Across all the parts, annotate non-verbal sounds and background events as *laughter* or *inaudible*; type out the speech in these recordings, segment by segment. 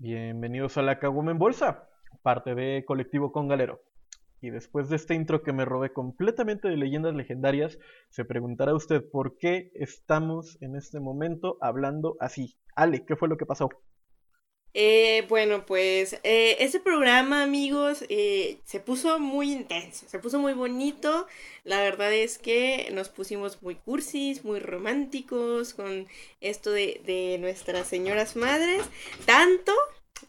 Bienvenidos a la Caguama en Bolsa, parte de Colectivo con Galero. Y después de este intro que me robé completamente de leyendas legendarias, se preguntará usted por qué estamos en este momento hablando así. Ale, ¿qué fue lo que pasó? Eh, bueno, pues ese programa, amigos, eh, se puso muy intenso, se puso muy bonito. La verdad es que nos pusimos muy cursis, muy románticos con esto de, de nuestras señoras madres. Tanto,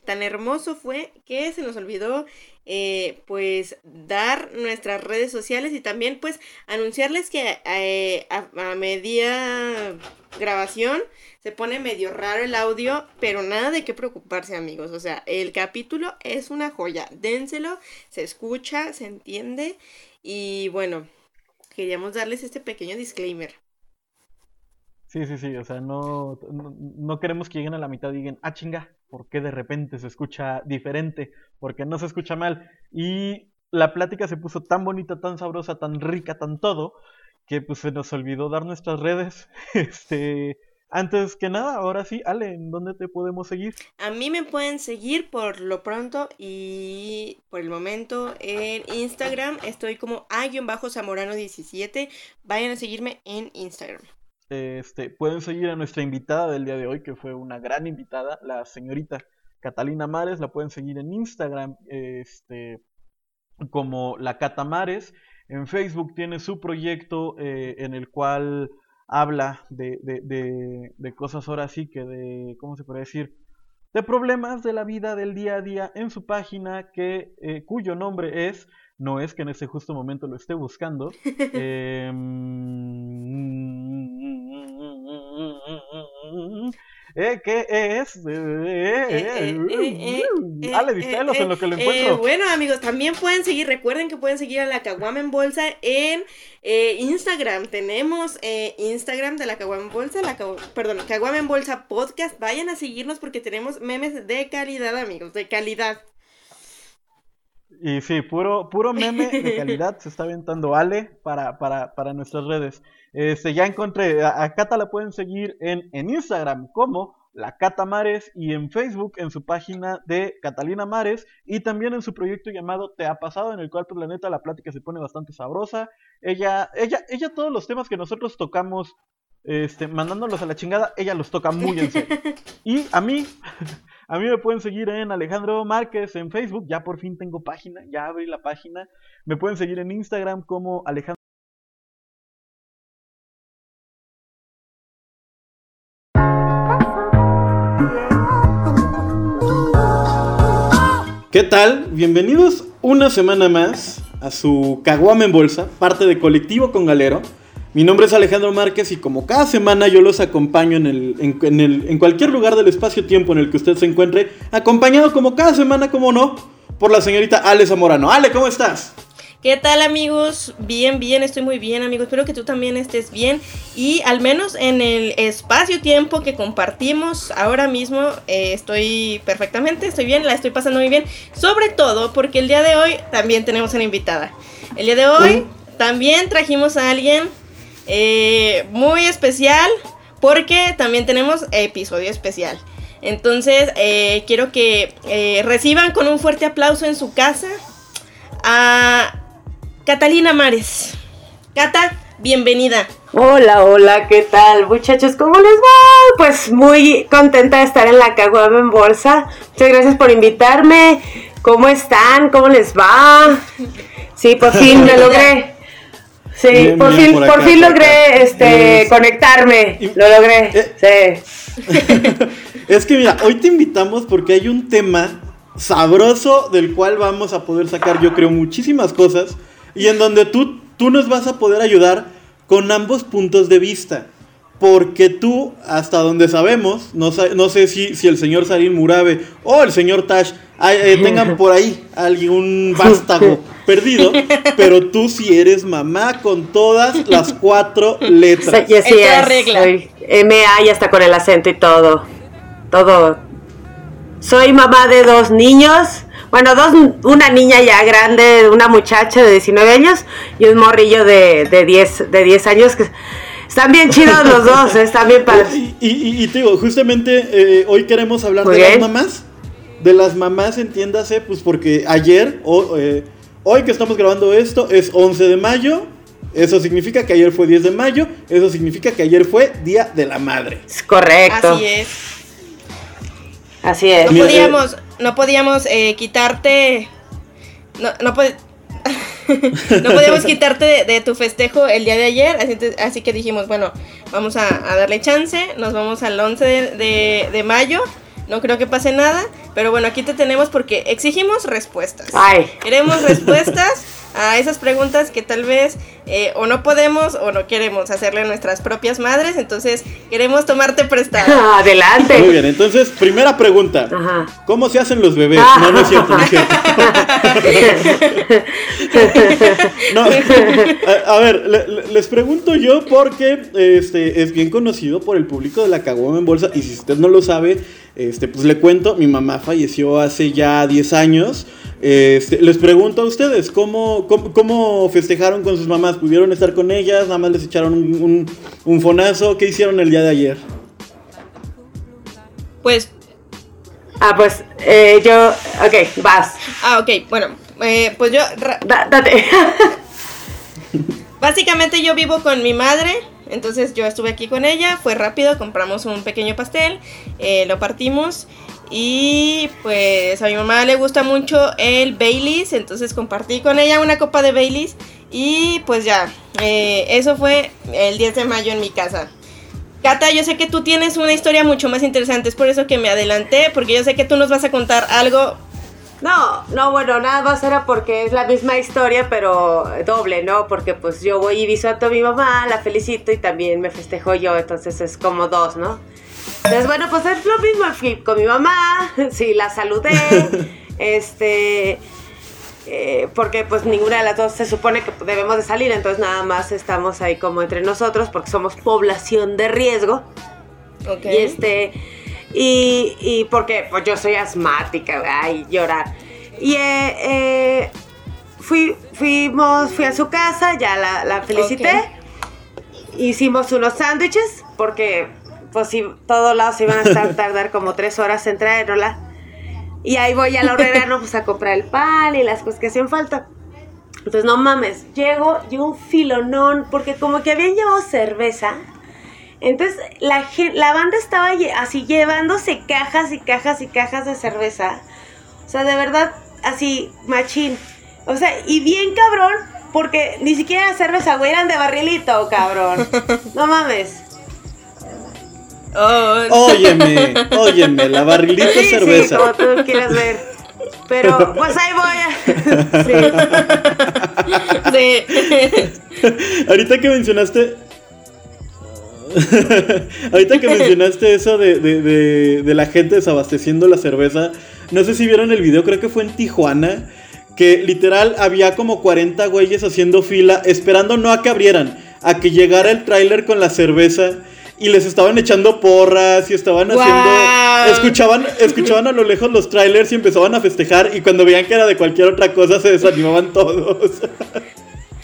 tan hermoso fue que se nos olvidó eh, pues dar nuestras redes sociales y también pues anunciarles que eh, a, media grabación se pone medio raro el audio, pero nada de qué preocuparse amigos, o sea, el capítulo es una joya, dénselo, se escucha, se entiende. Y bueno, queríamos darles este pequeño disclaimer. Sí, sí, sí, o sea, no, no, no, queremos que lleguen a la mitad y digan, ah, chinga, ¿por qué de repente se escucha diferente? Porque no se escucha mal. Y la plática se puso tan bonita, tan sabrosa, tan rica, tan todo, que pues se nos olvidó dar nuestras redes. *laughs* Este, antes que nada, ahora sí, Ale, ¿en dónde te podemos seguir? A mí me pueden seguir por lo pronto y por el momento en Instagram. Estoy como a-zamorano17. Vayan a seguirme en Instagram. Este, pueden seguir a nuestra invitada del día de hoy, que fue una gran invitada, la señorita Catalina Mares. La pueden seguir en Instagram este, como la Catamares. En Facebook tiene su proyecto eh, en el cual habla de, de, de, de, cosas ahora sí que de, ¿cómo se puede decir? De problemas de la vida del día a día en su página que, eh, cuyo nombre es no es que en ese justo momento lo esté buscando. *laughs* eh, ¿Eh? ¿Qué es? Eh, eh, eh, distelos en lo que lo encuentro. bueno, amigos, también pueden seguir, recuerden que pueden seguir a la Caguama en Bolsa en Instagram. Tenemos Instagram de la Caguama en Bolsa, la perdón, Caguama en Bolsa Podcast. Vayan a seguirnos porque tenemos memes de calidad, amigos, de calidad. Y sí, puro, puro meme de *laughs* calidad se está aventando Ale para, para, para nuestras redes. Este, ya encontré, a, a, Cata la pueden seguir en, en Instagram como la Cata Mares y en Facebook en su página de Catalina Mares y también en su proyecto llamado Te ha pasado en el cual pues la neta la plática se pone bastante sabrosa. Ella, ella, ella todos los temas que nosotros tocamos este, mandándolos a la chingada, ella los toca muy en serio. *laughs* Y a mí, a mí me pueden seguir en Alejandro Márquez en Facebook, ya por fin tengo página, ya abrí la página. Me pueden seguir en Instagram como Alejandro. ¿Qué tal? Bienvenidos una semana más a su Caguama en Bolsa, parte de Colectivo con Galero. Mi nombre es Alejandro Márquez y como cada semana yo los acompaño en, el, en, en, el, en cualquier lugar del espacio-tiempo en el que usted se encuentre, acompañado como cada semana, como no, por la señorita Ale Zamorano. Ale, ¿cómo estás? ¿Qué tal amigos? Bien, bien, estoy muy bien amigos, espero que tú también estés bien y al menos en el espacio-tiempo que compartimos ahora mismo eh, estoy perfectamente, estoy bien, la estoy pasando muy bien, sobre todo porque el día de hoy también tenemos una invitada. El día de hoy también trajimos a alguien eh, muy especial porque también tenemos episodio especial. Entonces, eh, quiero que eh, reciban con un fuerte aplauso en su casa a Catalina Mares. Cata, bienvenida. Hola, hola, ¿qué tal muchachos? ¿Cómo les va? Pues muy contenta de estar en la Caguama en Bolsa. Muchas gracias por invitarme. ¿Cómo están? ¿Cómo les va? Sí, por *laughs* fin me logré. Sí, bien, por, bien fin, por, por, fin logré este, es... conectarme. Y... Lo logré. Eh... Sí. *laughs* es que mira, hoy te invitamos porque hay un tema sabroso del cual vamos a poder sacar, yo creo, muchísimas cosas y en donde tú, tú nos vas a poder ayudar con ambos puntos de vista. Porque tú, hasta donde sabemos, no, no sé si, si el señor Sarin Murabe o el señor Tash eh, tengan por ahí algún *laughs* vástago *laughs* perdido, pero tú sí eres mamá con todas las cuatro letras. Sí, sí es. Regla. Soy MA y hasta con el acento y todo. Todo. Soy mamá de dos niños. Bueno, dos, una niña ya grande, una muchacha de 19 años y un morrillo de, de, 10, de 10 años que están bien chidos los dos, están bien padres. Y, y, y, te digo, justamente eh, hoy queremos hablar Muy de bien. las mamás de las mamás, entiéndase, pues porque ayer, o, eh, hoy que estamos grabando esto, es 11 de mayo. Eso significa que ayer fue 10 de mayo. Eso significa que ayer fue Día de la Madre. Es correcto. Así es. Así es. No podíamos, no podíamos eh, quitarte. No, no, *laughs* no podíamos quitarte de, de tu festejo el día de ayer. Así, te- así que dijimos, bueno, vamos a, a darle chance. Nos vamos al 11 de, de- de mayo. No creo que pase nada. Pero bueno, aquí te tenemos porque exigimos respuestas. Ay. Queremos respuestas a esas preguntas que tal vez eh, o no podemos o no queremos hacerle a nuestras propias madres. Entonces queremos tomarte prestado. *laughs* Muy Adelante. bien, entonces, primera pregunta. Ajá. ¿Cómo se hacen los bebés? Ah. No, no es cierto, no es cierto. *laughs* No, a, a ver, le- le- les pregunto yo porque este es bien conocido por el público de la Caguama en Bolsa y si usted no lo sabe, este pues le cuento, mi mamá falleció hace ya 10 años. Este, les pregunto a ustedes, ¿cómo, cómo, cómo festejaron con sus mamás? ¿Pudieron estar con ellas? ¿Nada más les echaron un, un, un fonazo? ¿Qué hicieron el día de ayer? Pues Ah, pues eh, yo. Ok, vas. Ah, ok, bueno, eh, pues yo, ra- Da- date. *laughs* básicamente yo vivo con mi madre, entonces yo estuve aquí con ella, fue rápido, compramos un pequeño pastel, eh, lo partimos y pues a mi mamá le gusta mucho el Baileys, entonces compartí con ella una copa de Baileys y pues ya, eh, eso fue el 10 de mayo en mi casa. Cata, yo sé que tú tienes una historia mucho más interesante, es por eso que me adelanté, porque yo sé que tú nos vas a contar algo No, no, bueno, nada más era porque es la misma historia, pero doble, ¿no? Porque pues yo voy y visito a mi mamá, la felicito y también me festejo yo, entonces es como dos, ¿no? Entonces, bueno, pues es lo mismo, fui con mi mamá, *laughs* sí, la saludé, *laughs* este, eh, porque pues ninguna de las dos se supone que debemos de salir, entonces nada más estamos ahí como entre nosotros porque somos población de riesgo. Ok. Y este. Y, y porque pues yo soy asmática, ay, llorar. Y eh, eh, fui, fuimos, fui a su casa, ya la, la felicité. Hicimos unos sándwiches, porque pues si todos lados se iban a estar *laughs* tardar como tres horas en traerla. Y ahí voy a la horrera, no, pues a comprar el pan y las cosas que hacían falta. Entonces, no mames, llego, yo un filonón, porque como que habían llevado cerveza. Entonces, la, gen- la banda estaba así llevándose cajas y cajas y cajas de cerveza. O sea, de verdad, así, machín. O sea, y bien cabrón, porque ni siquiera era cerveza, güey, eran de barrilito, cabrón. *laughs* No mames. Oh, Óyeme, óyeme, la barrilito Sí, sí, cerveza. como tú quieras ver. Pero, pues ahí voy a... *laughs* Sí. sí. Ahorita que mencionaste. *laughs* Ahorita que mencionaste eso de, de- de- de la gente desabasteciendo la cerveza. No sé si vieron el video, creo que fue en Tijuana. Que literal había como 40 güeyes haciendo fila, esperando no a que abrieran, a que llegara el tráiler con la cerveza. Y les estaban echando porras y estaban Guau. haciendo. Escuchaban, escuchaban a lo lejos los trailers y empezaban a festejar. Y cuando veían que era de cualquier otra cosa, se desanimaban todos. *laughs*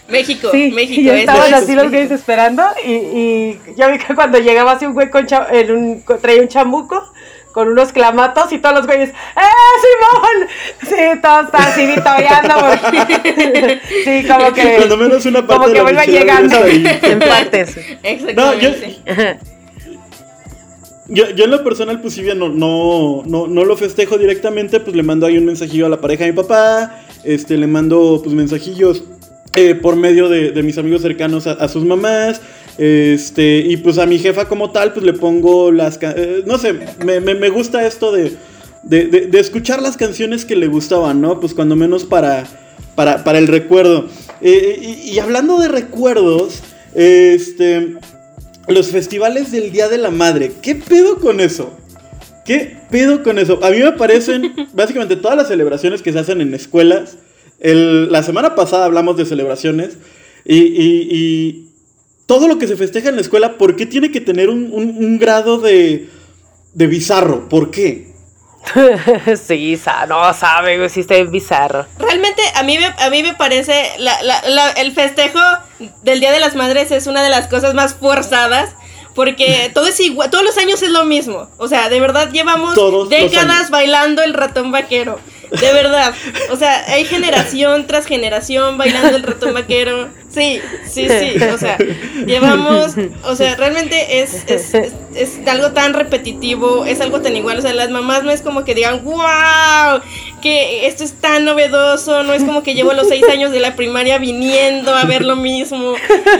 México, Sí, México. y estaban es. así los güeyes esperando y, y ya vi que cuando llegaba así un güey con cha- en un, con- traía un chamuco con unos clamatos y todos los güeyes ¡Eh, Simón! Sí, todos estaban así vitoreando porque- *laughs* sí, como que Cuando menos una parte como que la vuelva misión llegando en partes. No, yo, Exactamente. yo, yo en lo personal, pues si bien no, no, no, no lo festejo directamente, pues le mando ahí un mensajillo a la pareja de mi papá, este, le mando pues mensajillos eh, por medio de, de mis amigos cercanos a, a sus mamás, este, y pues a mi jefa como tal, pues le pongo las, eh, no sé, me, me, me gusta esto de, de, de- de escuchar las canciones que le gustaban, ¿no? Pues cuando menos para, para, para el recuerdo. Eh, y, y hablando de recuerdos, este... Los festivales del Día de la Madre. ¿Qué pedo con eso? ¿Qué pedo con eso? A mí me parecen *laughs* básicamente todas las celebraciones que se hacen en escuelas. El- la semana pasada hablamos de celebraciones. Y, y- y todo lo que se festeja en la escuela, ¿por qué tiene que tener un, un- un grado de, de bizarro? ¿Por qué? *laughs* sí, sa- no sabe, güey, sí está bien bizarro. Realmente a mí me, a mí me parece la- la- la- el festejo del Día de las Madres es una de las cosas más forzadas Porque *laughs* todo es igual, todos los años es lo mismo. O sea, de verdad llevamos Todos décadas bailando el ratón vaquero. De verdad. O sea, hay generación tras generación bailando el ratón vaquero. Sí, sí, sí. O sea, *laughs* llevamos. O sea, realmente es, es, es- es algo tan repetitivo, es algo tan igual. O sea, las mamás no es como que digan, wow, que esto es tan novedoso. No es como que llevo los seis años de la primaria viniendo a ver lo mismo.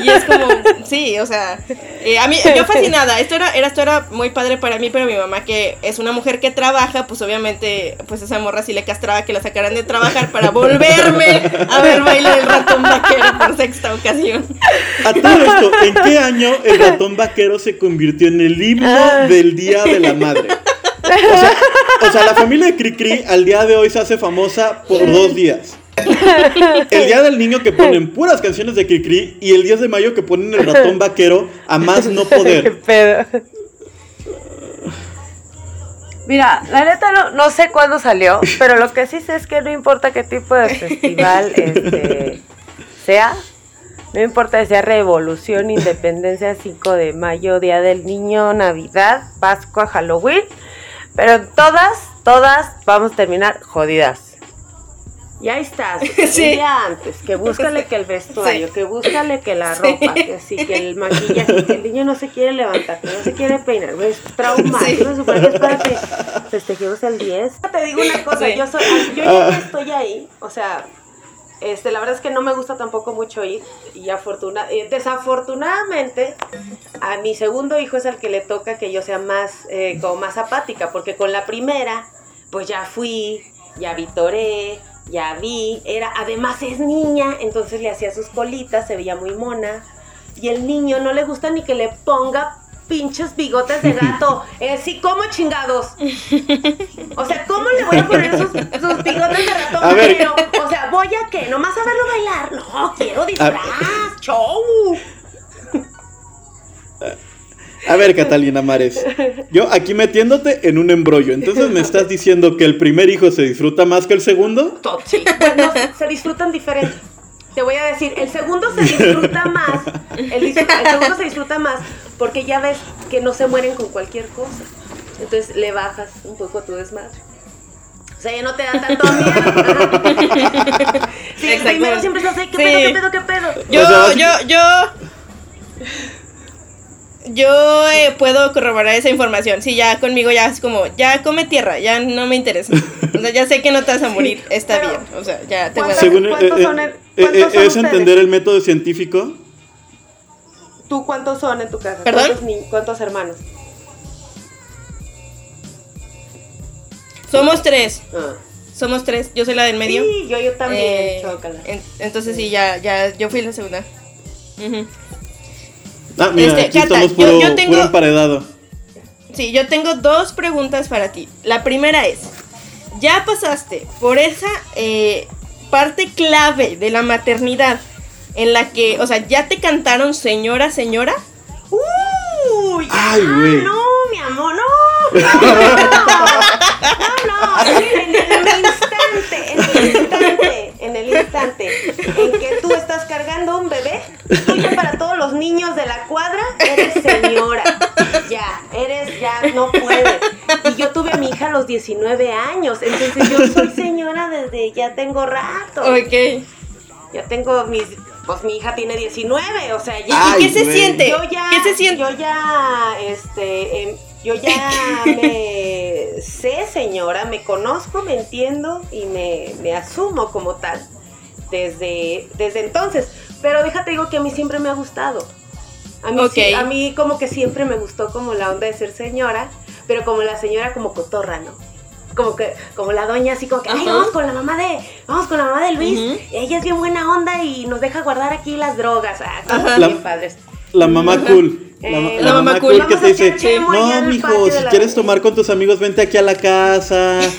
Y es como, sí, o sea, eh, a mí, yo fascinada. Esto era, era, esto era muy padre para mí, pero mi mamá, que es una mujer que trabaja, pues obviamente, pues esa morra sí le castraba que la sacaran de trabajar para volverme a ver bailar el ratón vaquero por sexta ocasión. A todo *laughs* esto, ¿en qué año el ratón vaquero se convirtió en el himno del Día de la Madre? O sea, o sea, la familia de Cricri al día de hoy se hace famosa por dos días. El día del niño que ponen puras canciones de Cricri y el 10 de mayo que ponen el ratón vaquero a más no *laughs* Qué poder. pedo. Mira, la neta no, no sé cuándo salió, pero lo que sí sé es que no importa qué tipo de festival *laughs* este, sea, no importa si sea Revolución, Independencia, 5 de mayo, Día del Niño, Navidad, Pascua, Halloween, pero todas, todas vamos a terminar jodidas. Y ahí estás, *laughs* Sí. día antes, que búscale que el vestuario, Sí. que búscale que la Sí. ropa, que sí, que el maquillaje, que el niño no se quiere levantar, que no se quiere peinar, es trauma, Sí. no se supone que es para que festejemos el 10. Te digo una cosa, yo soy, yo ya no estoy ahí, o sea, este, la verdad es que no me gusta tampoco mucho ir y afortuna, eh, desafortunadamente a mi segundo hijo es al que le toca que yo sea más, eh, como más apática, porque con la primera, pues ya fui, ya vitoré, ya vi, era, además es niña, entonces le hacía sus colitas, se veía muy mona, y el niño no le gusta ni que le ponga pinches bigotes de gato, *laughs* eh, sí, ¿cómo chingados? O sea, ¿cómo le voy a poner sus, sus bigotes de ratón A ver. vaquero? O sea, ¿voy a qué? ¿Nomás a verlo bailar? No, quiero disfraz, show. A ver, Catalina Mares, yo aquí metiéndote en un embrollo, entonces me estás diciendo que el primer hijo se disfruta más que el segundo? Sí. Bueno, se disfrutan diferente. Te voy a decir, el segundo se disfruta más. El, el segundo se disfruta más porque ya ves que no se mueren con cualquier cosa. Entonces le bajas un poco tu desmadre. Sea, ya no te da tanto miedo. *laughs* Sí, el primero siempre se hace, ¿qué Sí. pedo, qué pedo, qué pedo? Yo, O sea, vas- yo, yo. Yo eh, puedo corroborar esa información. Sí, ya conmigo ya es como, ya come tierra, ya no me interesa. O sea, ya sé que no te vas a morir, está pero- bien. O sea, ya te voy a ¿Cuántas- dar. Según, ¿Cuántos eh, son en- eh, cuántos eh, son es ustedes? entender el método científico. ¿Tú cuántos son en tu casa? ¿Perdón? ¿Cuántos, ni- cuántos hermanos? Somos tres, Ah. somos tres. Yo soy la del medio. Sí, yo, yo también, Eh, en- entonces sí, ya, ya, yo fui la segunda. Ah, mira, Este, aquí Cata, yo- puro, yo tengo- puro emparedado. Sí, yo tengo dos preguntas para ti. La primera es, ¿ya pasaste por esa eh, parte clave de la maternidad en la que, o sea, ya te cantaron señora, señora? Uy, Ay, ah, güey. no, mi amor, no. *laughs* No, no, en el instante, en el instante, en el instante en que tú estás cargando un bebé, tú ya para todos los niños de la cuadra eres señora. Ya, eres, ya no puedes. Y yo tuve a mi hija a los 19 años, entonces yo soy señora desde ya tengo rato. Ok. Ya tengo mis, pues mi hija tiene 19, o sea, ya. Ay, ¿Y qué se güey. siente? Yo ya, ¿Qué se siente? yo ya, este, em, yo ya me *laughs* sé, señora, me conozco, me entiendo y me, me asumo como tal desde, desde entonces. Pero déjate digo que a mí siempre me ha gustado. A mí, sí- a mí como que siempre me gustó como la onda de ser señora, pero como la señora como cotorra, ¿no? Como que, como la doña así como que, ay, vamos con la mamá de, vamos con la mamá de Luis, Ujú. ella es bien buena onda y nos deja guardar aquí las drogas. Ah, bien padres. La mamá cool. La, Eh, la mamá, mamá cool, cool. que Vamos te a dice, no, mijo, si quieres tomar con tus amigos, vente aquí a la casa. *laughs*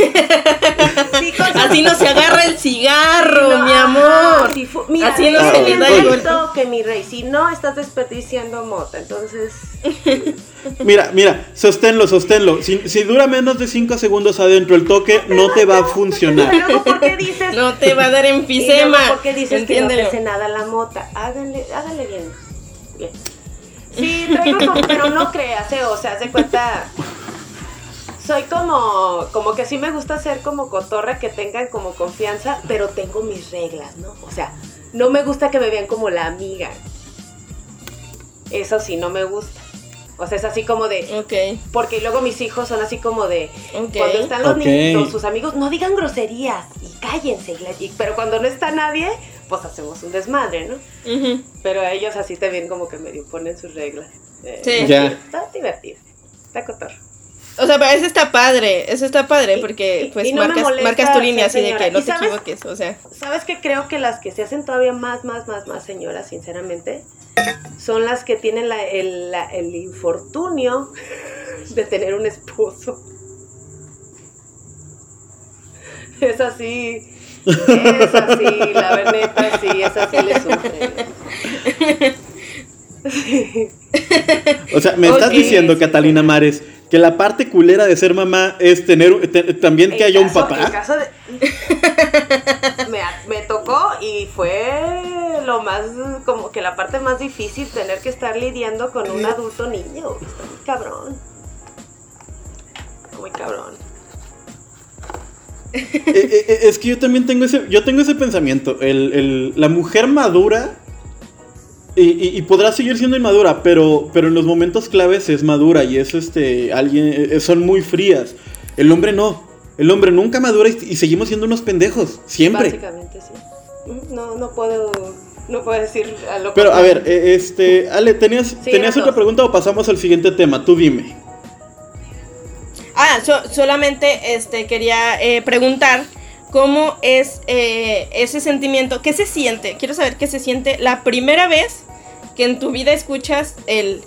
*laughs* Así no se agarra el cigarro, No, mi amor. si mira, Así no se le da el que mi rey, si no estás desperdiciando mota, entonces *laughs* Mira, mira, sosténlo, sosténlo. Si, si dura menos de 5 segundos adentro el toque, no te va a funcionar. luego ¿por qué dices? No te va a dar luego, enfisema. ¿por qué dices que no te Entiéndelo. hace nada la mota? Háganle, háganle bien. Bien. Sí, traigo pero no creas, eh, o sea, haz de cuenta. Soy como, como que sí me gusta ser como cotorra, que tengan como confianza, pero tengo mis reglas, ¿no? O sea, no me gusta que me vean como la amiga. Eso sí, no me gusta. O sea, es así como de, Ok. porque luego mis hijos son así como de, Ok. cuando están los Ok. niños, sus amigos, no digan groserías y cállense. y pero cuando no está nadie, pues hacemos un desmadre, ¿no? Ujú. Pero a ellos así también como que medio ponen sus reglas. Eh, Sí. Ya. Está divertido. Está cotorro. O sea, pero eso está padre, eso está padre porque pues y no me marcas, molesta marcas tu línea así de que no ¿Y te sabes? equivoques, o sea. ¿Sabes qué? Creo que las que se hacen todavía más, más, más, más señoras, sinceramente, son las que tienen la- el, la- el infortunio *laughs* de tener un esposo. Es así. Es así, la verdad, sí, es así le sufren. *laughs* *laughs* O sea, me estás diciendo, Catalina Mares, que la parte culera de ser mamá es tener te- también que haya un papá. en caso de- *laughs* me, me tocó y fue lo más, como que la parte más difícil, tener que estar lidiando con un adulto niño. Está muy cabrón. Muy cabrón. Eh, eh, eh, es que yo también tengo ese, yo tengo ese pensamiento. El, el- la mujer madura y, y- y podrá seguir siendo inmadura, pero, pero en los momentos claves es madura y es este alguien eh, son muy frías. El hombre no. El hombre nunca madura y, y seguimos siendo unos pendejos siempre. Básicamente sí. No, no puedo, no puedo decir a lo Pero a ver, eh, este, Ale, ¿tenías, Sí, ¿tenías otra dos. pregunta o pasamos al siguiente tema? Tú dime. Ah, so- solamente este quería eh, preguntar cómo es eh, ese sentimiento, qué se siente, quiero saber qué se siente la primera vez que en tu vida escuchas el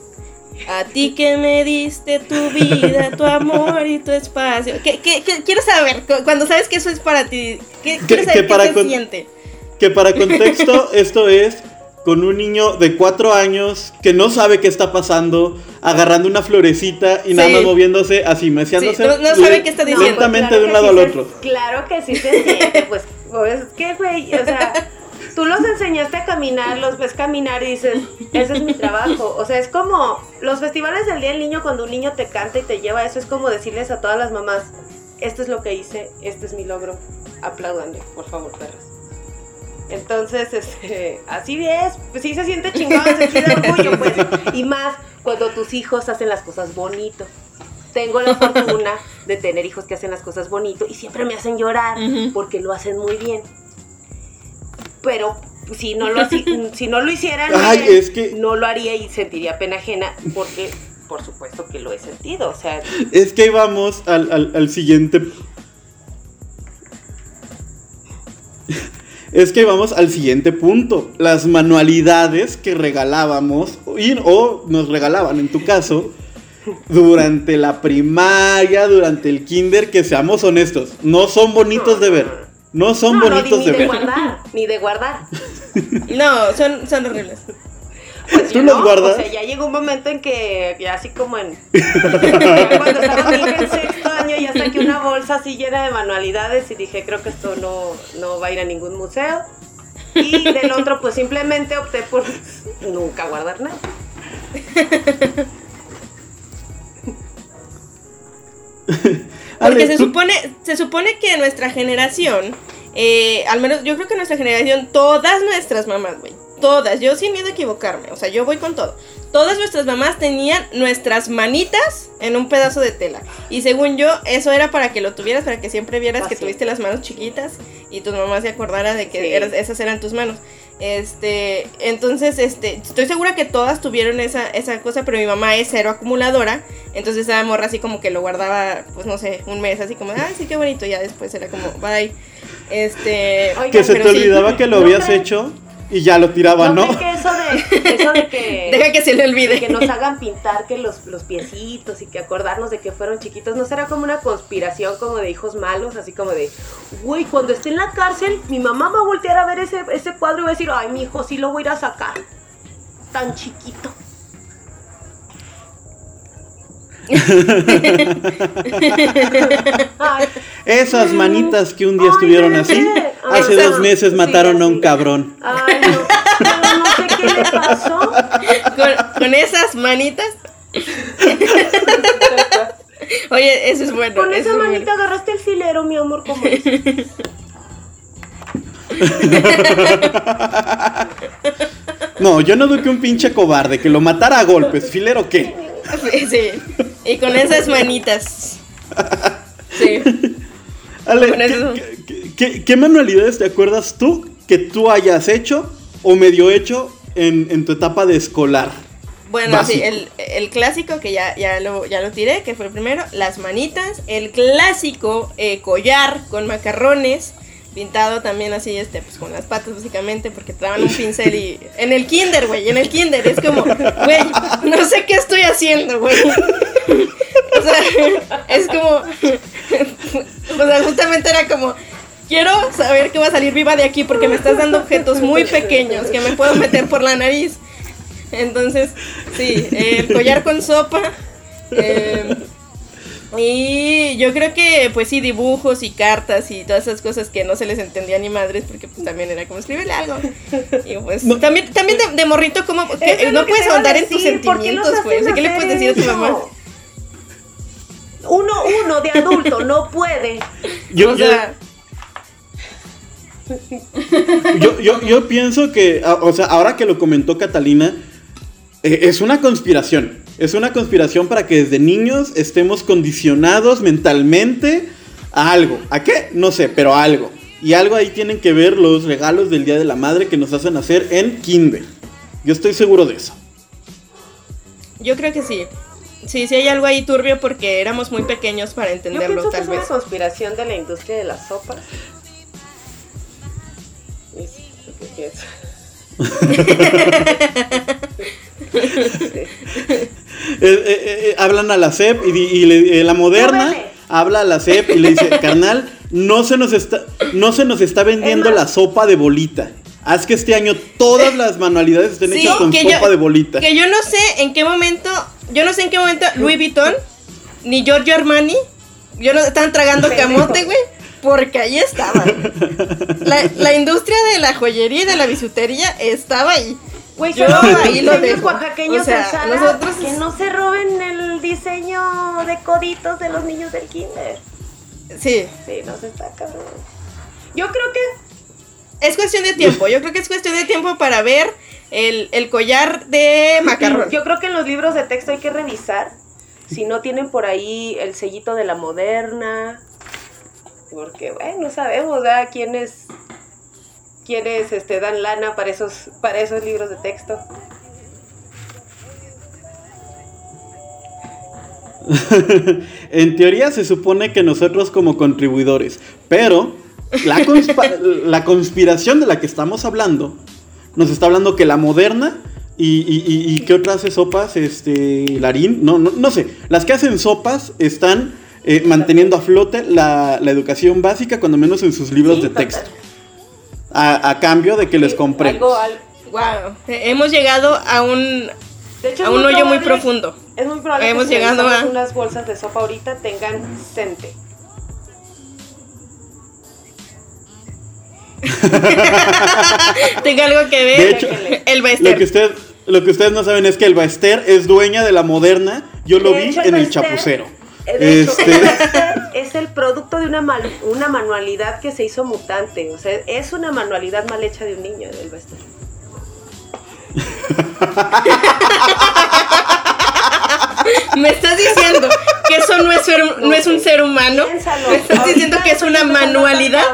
a ti que me diste tu vida, tu *laughs* amor y tu espacio. ¿Qué, qué- qué- quiero saber, cu- cuando sabes que eso es para ti, ¿qué, quiero que saber qué para se siente. Que para contexto, *laughs* esto es con un niño de cuatro años que no sabe qué está pasando, agarrando una florecita y nada Sí. más moviéndose así, meciéndose Sí, no- no sabe qué está No, diciendo. pues, lentamente claro de un que lado sí al se- otro. Claro que sí se siente, pues, pues, es que, güey, o sea, tú los enseñaste a caminar, los ves caminar y dices, ese es mi trabajo. O sea, es como los festivales del Día del Niño, cuando un niño te canta y te lleva eso, es como decirles a todas las mamás, esto es lo que hice, este es mi logro, aplaudanle, por favor, perras. Entonces, este, así es, pues sí se siente chingón, se siente orgullo, pues, y más cuando tus hijos hacen las cosas bonito. Tengo la fortuna de tener hijos que hacen las cosas bonito y siempre me hacen llorar porque lo hacen muy bien. Pero si no lo, *laughs* si no lo hicieran Ay, bien, es que- no lo haría y sentiría pena ajena porque por supuesto que lo he sentido, o sea, Es que ahí vamos al, al- al siguiente. Es que vamos al siguiente punto. Las manualidades que regalábamos, y- o nos regalaban en tu caso, durante la primaria, durante el kinder, que seamos honestos, no son bonitos de ver. No son no, no, bonitos ni de de ver. guardar, ni de guardar. No, son, son horribles. Pues ¿Tú ya los no, guardas? O sea, ya llegó un momento en que ya así como en *laughs* cuando estaba en sexto año ya saqué una bolsa así llena de manualidades y dije, creo que esto no, no va a ir a ningún museo. Y del otro pues simplemente opté por *laughs* nunca guardar nada. Porque se supone, se supone que nuestra generación, eh, al menos yo creo que nuestra generación, todas nuestras mamás, güey, todas, yo sin miedo a equivocarme, o sea, yo voy con todo. Todas nuestras mamás tenían nuestras manitas en un pedazo de tela. Y según yo, eso era para que lo tuvieras, para que siempre vieras que tuviste las manos chiquitas y tu mamá se acordara de que Sí. eras- esas eran tus manos. Este, entonces, este, estoy segura que todas tuvieron esa, esa cosa, pero mi mamá es cero acumuladora, entonces esa morra así como que lo guardaba, pues no sé, un mes, así como, ay, sí, qué bonito, ya después era como, bye. Este, Oigan, que se pero te sí. olvidaba que lo ¿No habías hecho y ya lo tiraba, ¿No, ¿no? que eso de, eso de que *laughs* deja que se le olvide. de que nos hagan pintar que los, los piecitos y que acordarnos de que fueron chiquitos, ¿no será como una conspiración como de hijos malos? Así como de, güey, cuando esté en la cárcel, mi mamá va a voltear a ver ese, ese cuadro y va a decir, ay, mi hijo, sí lo voy a ir a sacar. Tan chiquito. *laughs* Esas manitas que un día estuvieron así. Ay, hace dos meses Sí, mataron a un cabrón. ay, no, no, no sé qué pasó? Con, con esas manitas. *laughs* Oye, eso es bueno. Con esa bueno. manita agarraste el filero, mi amor, ¿cómo es? *laughs* No, yo no duque un pinche cobarde que lo matara a golpes. ¿Filero qué? Sí. Y con esas manitas. *laughs* Sí. Ale. ¿qué, qué- qué- qué manualidades te acuerdas tú que tú hayas hecho o medio hecho en, en tu etapa de escolar? Bueno, sí, Básico. el, el clásico que ya, ya, lo, ya lo tiré, que fue el primero, las manitas. El clásico eh, collar con macarrones, pintado también así, este, pues con las patas básicamente, porque traban un pincel y... En el kinder, güey, en el kinder, es como, güey, no sé qué estoy haciendo, güey. *laughs* O sea, es como... O sea, justamente era como... Quiero saber qué va a salir viva de aquí porque me estás dando objetos muy pequeños que me puedo meter por la nariz. Entonces, sí, el collar con sopa. eh, y yo creo que, pues sí, dibujos y cartas y todas esas cosas que no se les entendía ni madres, porque pues también era como escribirle algo. Y pues también, también de, de morrito, como que no que puedes ahondar en tus decir, ¿por qué los sentimientos, güey. O sea, ¿qué le puedes decir a tu mamá? Uno, uno de adulto no puede. Yo, o yo- sea, yo, yo, yo pienso que, o sea, ahora que lo comentó Catalina, eh, es una conspiración. Es una conspiración para que desde niños estemos condicionados mentalmente a algo. ¿A qué? No sé, pero a algo. Y algo ahí tienen que ver los regalos del Día de la Madre que nos hacen hacer en kinder. Yo estoy seguro de eso. yo creo que sí. Sí, sí hay algo ahí turbio porque éramos muy pequeños para Yo entenderlo, pienso que tal es vez. una conspiración de la industria de las sopas. Es lo que pienso. *laughs* Eh, eh, eh, hablan a la CEP y, di- y le- eh, la moderna No, habla a la CEP y le dice, *laughs* carnal, no se nos está, no se nos está vendiendo Es más- la sopa de bolita. Haz que este año todas las manualidades estén Sí, hechas con que sopa yo- de bolita. Que yo no sé en qué momento, yo no sé en qué momento Louis Vuitton ni Giorgio Armani, yo no estaban tragando camote, güey, porque ahí estaban. La, la industria de la joyería y de la bisutería estaba ahí. Güey, Yo ahí lo dejo. oaxaqueños O sea, en sala, nosotros- que no se roben el diseño de coditos de los niños del kinder. Sí, Sí, no se está cabrón. Yo creo que es cuestión de tiempo, yo creo que es cuestión de tiempo para ver el, el collar de macarrón. Yo creo que en los libros de texto hay que revisar si no tienen por ahí el sellito de la moderna. Porque, bueno, no sabemos, ¿verdad? ¿Quiénes, quiénes este, dan lana para esos, para esos libros de texto? *laughs* en teoría se supone que nosotros como contribuidores, pero la, conspa- la conspiración de la que estamos hablando nos está hablando que la moderna y, y, y- y qué otras hace sopas, este, Larín, no, no, no sé, las que hacen sopas están eh, manteniendo a flote la, la educación básica, cuando menos en sus libros Sí, de total. texto, a, a cambio de que les compremos. algo- al- Wow, hemos llegado a un, de hecho, a un hoyo muy profundo. Es muy probable Hemos que si llegado revisamos a- unas bolsas de sopa ahorita tengan cente. *laughs* Tenga algo que ver De hecho, el Lo que, usted, lo que ustedes no saben es que el Baester es dueña de la moderna. Yo lo De vi hecho, en el chapucero. Eh, De hecho, Este- el *laughs* Bester es el producto de una, mal- una manualidad que se hizo mutante. O sea, es una manualidad mal hecha de un niño, el Bester. *laughs* Me estás diciendo que eso no es, ser- no es un ser humano. Piénsalo. Me estás diciendo que es una manualidad.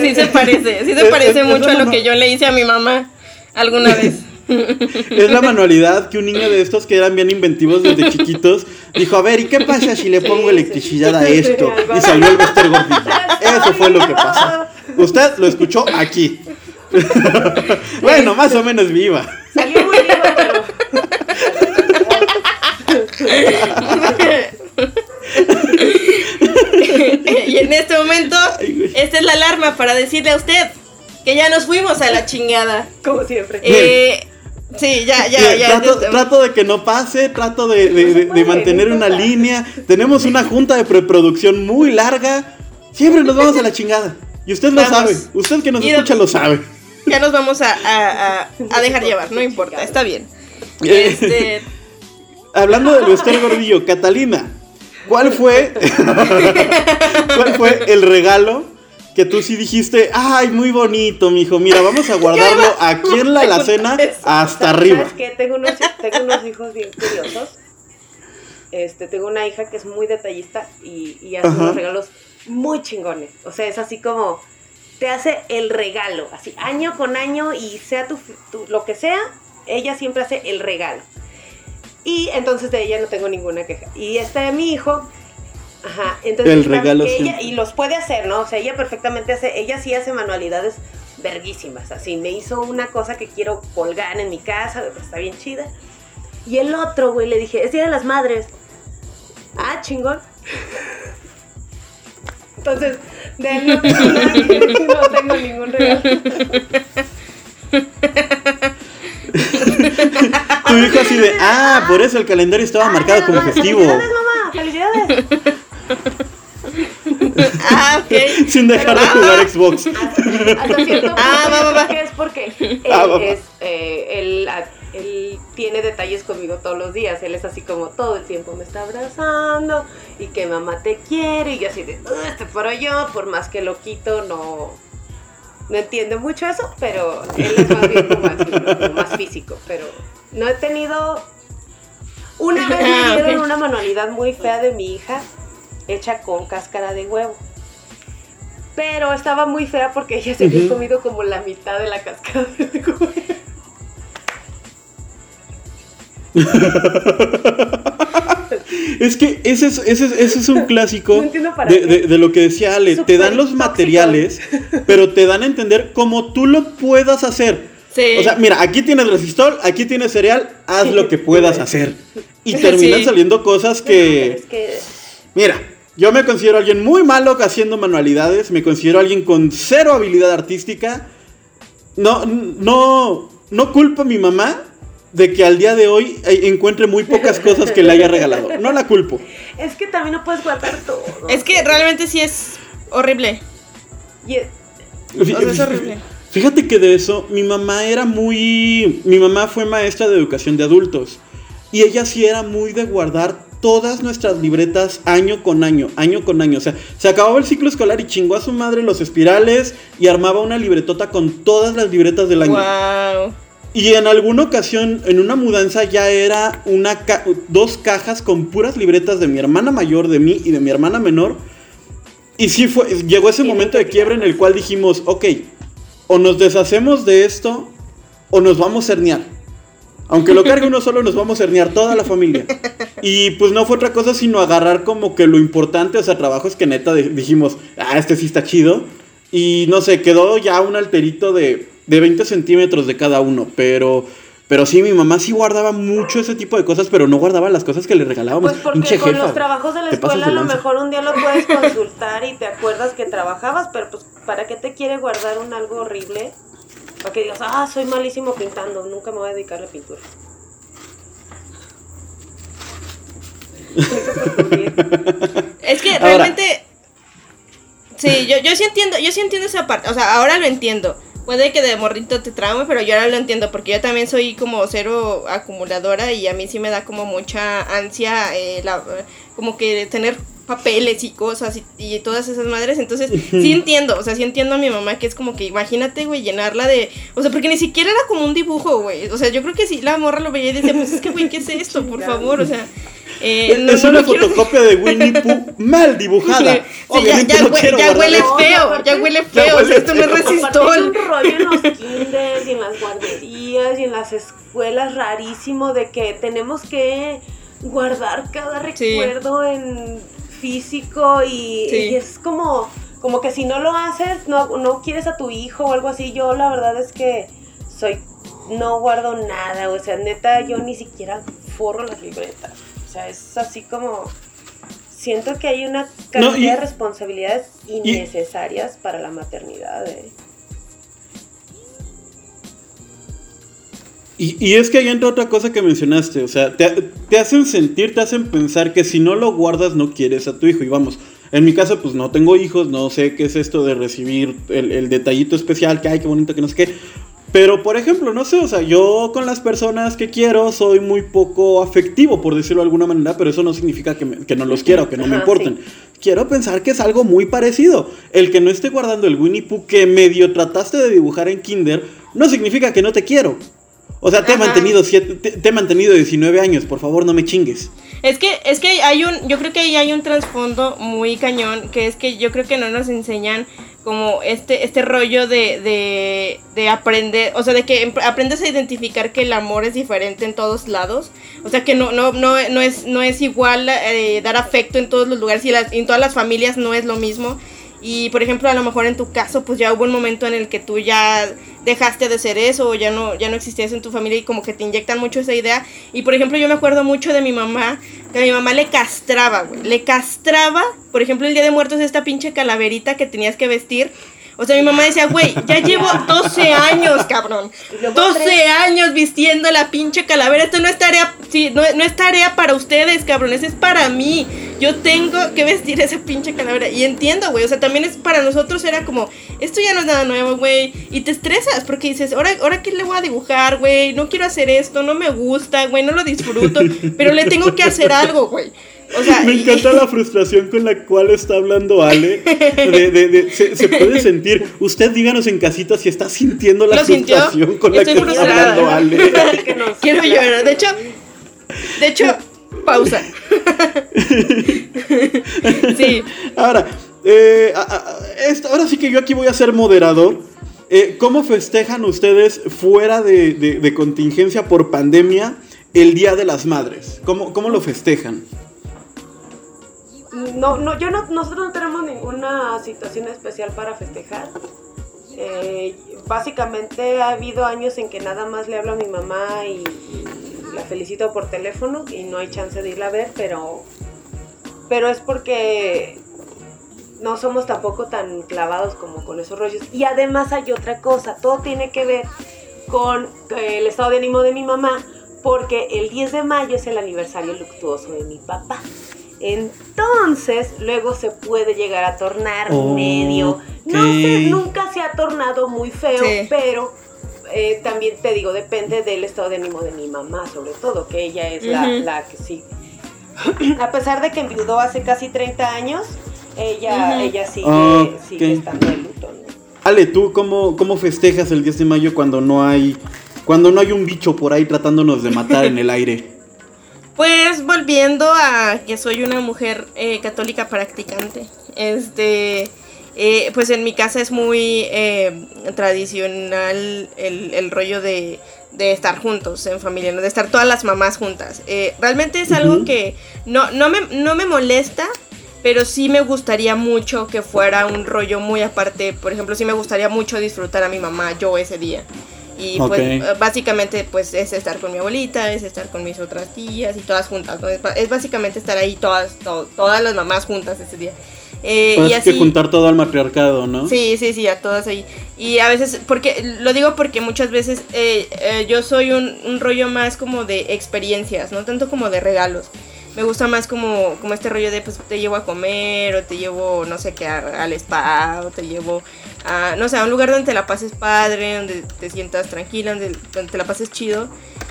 Sí se parece, sí se parece es- es mucho a lo que yo le hice a mi mamá alguna *laughs* vez. Es la manualidad que un niño de estos que eran bien inventivos desde chiquitos dijo, a ver, ¿y qué pasa si le pongo electricidad a esto? Y salió el Bester gordillo. *laughs* Eso fue lo que pasó. Usted lo escuchó aquí. *laughs* bueno, más o menos viva. Salió muy vivo, pero. Y en este momento, *laughs* esta es la alarma para decirle a usted que ya nos fuimos a la *laughs* chingada. Como siempre. Eh, sí, ya, ya, Bien, ya. trato, este- trato de que no pase, trato de, de- de- de mantener una línea. Tenemos una junta de preproducción muy larga. Siempre nos vamos a la chingada. Y usted lo Vamos. sabe. Usted que nos Y- escucha lo sabe. Ya nos vamos a, a- a- *laughs* a dejar llevar, no importa, está bien. Este, Hablando del Bester Gordillo, Catalina, ¿cuál fue, *laughs* ¿cuál fue el regalo que tú sí dijiste, ay, muy bonito, mijo, mira, vamos a guardarlo aquí en la alacena hasta arriba? Tengo unos, tengo unos hijos bien curiosos. Este, tengo una hija que es muy detallista y, y hace Ajá. unos regalos muy chingones. O sea, es así como te hace el regalo, así año con año y sea tu, tu- lo que sea, ella siempre hace el regalo. Y entonces de ella no tengo ninguna queja. Y este de mi hijo, ajá, entonces El regalo que ella, y los puede hacer, ¿no? O sea, ella perfectamente hace, ella sí hace manualidades verguísimas, así, me hizo una cosa que quiero colgar en mi casa, pues, está bien chida. Y el otro, güey, le dije, es Día de las Madres. Ah, chingón. *laughs* Entonces, de él no tengo, nada, *laughs* no tengo ningún regalo. *laughs* Tu hijo así de, ah, por eso el calendario estaba marcado como festivo. ¡Felicidades, mamá! ¡Felicidades! ah, ok. *laughs* Sin dejar de jugar Xbox. Hasta cierto *laughs* Ah, va, va, va. que es porque él, Ah, va, va. es, eh, él, ah, él tiene detalles conmigo todos los días. Él es así como todo el tiempo me está abrazando y que mamá te quiere. Y yo así de, "Ugh, este pero yo, por más que lo quito, no, no entiende mucho eso, pero él es más bien como, así, físico. Pero no he tenido... Una *laughs* vez Ah, me dieron ok. una manualidad muy fea de mi hija hecha con cáscara de huevo. Pero estaba muy fea porque ella se había comido como la mitad de la cáscara de huevo. *laughs* Es que ese es, ese es, ese es un clásico *laughs* No entiendo para de, qué. de- de lo que decía Ale. Te dan los tóxico. materiales, pero te dan a entender cómo tú lo puedas hacer. Sí. O sea, mira, aquí tienes resistol, aquí tienes cereal, haz lo que puedas hacer. Y terminan Sí. saliendo cosas Es que... Mira, yo me considero alguien muy malo haciendo manualidades, me considero alguien con cero habilidad artística. No, no, no culpo a mi mamá de que al día de hoy eh, encuentre muy pocas cosas que le haya regalado. No la culpo. es que también no puedes guardar todo. es que realmente sí es horrible. Y es- O sea, es horrible. Fíjate que de eso, mi mamá era muy... Mi mamá fue maestra de educación de adultos. Y ella sí era muy de guardar todas nuestras libretas año con año, año con año. O sea, se acababa el ciclo escolar y chingó a su madre los espirales y armaba una libretota con todas las libretas del año. Wow. Y en alguna ocasión, en una mudanza, ya era una ca- dos cajas con puras libretas de mi hermana mayor, de mí y de mi hermana menor. Y sí fue, llegó ese momento de quiebra en el cual dijimos, ok, o nos deshacemos de esto o nos vamos a herniar. Aunque lo cargue uno solo, nos vamos a herniar toda la familia. *laughs* Y pues no fue otra cosa sino agarrar como que lo importante, o sea, trabajos que neta dijimos, ah, este sí está chido. Y no sé, quedó ya un alterito de, de 20 centímetros de cada uno. Pero, pero sí, mi mamá sí guardaba mucho ese tipo de cosas, pero no guardaba las cosas que le regalábamos. Pues porque con jefa, los trabajos de la escuela a lo lanza. mejor un día lo puedes consultar y te acuerdas que trabajabas, pero pues ¿para qué te quiere guardar un algo horrible? Para que digas, ah, soy malísimo pintando, nunca me voy a dedicar a la pintura. Es que Ahora- realmente. Sí, yo, yo sí entiendo, yo sí entiendo esa parte. O sea, ahora lo entiendo. Puede que de morrito te traume, pero yo ahora lo entiendo. Porque yo también soy como cero acumuladora y a mí sí me da como mucha ansia, eh, la- como que tener papeles y cosas y, y todas esas madres. Entonces, *laughs* sí entiendo. O sea, sí entiendo a mi mamá que es como que imagínate, güey, llenarla de. O sea, porque ni siquiera era como un dibujo, güey. O sea, yo creo que sí la morra lo veía y decía, pues es que, güey, ¿qué es esto? Por favor, o sea. Eh, no- es no una quiero- fotocopia de Winnie *laughs* Pooh mal dibujada. Sí, Obviamente ya, ya no hue- quiero ya huele eso. feo, ya huele feo, o huele sea, esto no es es un rollo en los kinders y en las guarderías y en las escuelas rarísimo de que tenemos que guardar cada Sí. recuerdo en físico y, Sí. y es como, como que si no lo haces, no, no quieres a tu hijo o algo así. Yo la verdad es que soy, no guardo nada, o sea, neta, yo ni siquiera forro las libretas. O sea, es así como... Siento que hay una cantidad No, y- de responsabilidades innecesarias para la maternidad. ¿eh? Y, y es que ahí entra otra cosa que mencionaste, o sea, te, te hacen sentir, te hacen pensar que si no lo guardas no quieres a tu hijo. Y vamos, En mi caso, pues no tengo hijos, no sé qué es esto de recibir el, el detallito especial, que ay, qué bonito, que no sé qué. Pero, por ejemplo, no sé, o sea, yo con las personas que quiero soy muy poco afectivo, por decirlo de alguna manera, pero eso no significa que, me- que no los quiera o que no me importen. Quiero pensar que es algo muy parecido. El que no esté guardando el Winnie Pooh que medio trataste de dibujar en Kinder, no significa que no te quiero. O sea, te he mantenido siete- te, te he mantenido 19 años, por favor, no me chingues. Es que, es que hay un, yo creo que ahí hay un trasfondo muy cañón, que es que yo creo que no nos enseñan como este, este rollo de, de, de aprender, o sea, de que em- aprendes a identificar que el amor es diferente en todos lados, o sea, que no, no, no, no es, no es igual eh, dar afecto en todos los lugares y las- en todas las familias no es lo mismo. Y por ejemplo, a lo mejor en tu caso, pues ya hubo un momento en el que tú ya dejaste de ser eso, o ya no, ya no existía eso en tu familia y como que te inyectan mucho esa idea. Y por ejemplo, yo me acuerdo mucho de mi mamá, que a mi mamá le castraba, güey. Le castraba, por ejemplo, el día de muertos, esta pinche calaverita que tenías que vestir. O sea, mi mamá decía, güey, ya llevo 12 años, cabrón. 12 años vistiendo la pinche calavera. Esto no es tarea, sí, no, no es tarea para ustedes, cabrones, es para mí. Yo tengo que vestir esa pinche calavera. Y entiendo, güey. O sea, también es para nosotros era como, esto ya no es nada nuevo, güey. Y te estresas porque dices, ahora, ahora qué le voy a dibujar, güey. No quiero hacer esto, no me gusta, güey, no lo disfruto. *laughs* pero le tengo que hacer algo, güey. O sea, Me y- encanta *laughs* la frustración con la cual está hablando Ale. De, de- de- se, se puede sentir. Usted díganos en casita si está sintiendo la frustración con la que está hablando Ale. Quiero llorar. De hecho, de hecho, pausa. *laughs* sí. Ahora, eh, a- a- esto- ahora sí que yo aquí voy a ser moderador. Eh, ¿Cómo festejan ustedes fuera de, de- de contingencia por pandemia el Día de las Madres? ¿Cómo, cómo lo festejan? No, no, yo no, nosotros no tenemos ninguna situación especial para festejar. Eh, básicamente ha habido años en que nada más le hablo a mi mamá y, la felicito por teléfono y no hay chance de irla a ver, pero, pero es porque no somos tampoco tan clavados como con esos rollos. Y además hay otra cosa, todo tiene que ver con eh, el estado de ánimo de mi mamá, porque el 10 de mayo es el aniversario luctuoso de mi papá. Entonces, luego se puede llegar a tornar Oh, medio. No sé, nunca se ha tornado muy feo, Sí. pero eh, también te digo, depende del estado de ánimo de mi mamá, sobre todo, que ella es la, la que sí. a pesar de que enviudó hace casi 30 años, ella, ella sigue, sigue estando de luto. ¿no? Ale, ¿tú cómo, cómo festejas el 10 de mayo cuando no hay cuando no hay un bicho por ahí tratándonos de matar en el aire? Pues volviendo a que soy una mujer eh, católica practicante, este, eh, pues en mi casa es muy eh, tradicional el, el rollo de, de estar juntos en familia, ¿no? de estar todas las mamás juntas. Eh, realmente es algo que no, no, me, no me molesta, pero sí me gustaría mucho que fuera un rollo muy aparte. Por ejemplo, sí me gustaría mucho disfrutar a mi mamá yo ese día. Y pues básicamente pues es estar con mi abuelita, es estar con mis otras tías y todas juntas. ¿no? Es, es básicamente estar ahí todas, to- todas las mamás juntas ese día. Eh, y Tienes así, que juntar todo al matriarcado, ¿no? Sí, sí, sí, a todas ahí. Y a veces, porque lo digo porque muchas veces eh, eh, yo soy un, un rollo más como de experiencias, no tanto como de regalos. Me gusta más como, como este rollo de pues te llevo a comer o te llevo, no sé qué, al spa o te llevo a, no sé, a un lugar donde te la pases padre, donde te sientas tranquila, donde, donde te la pases chido.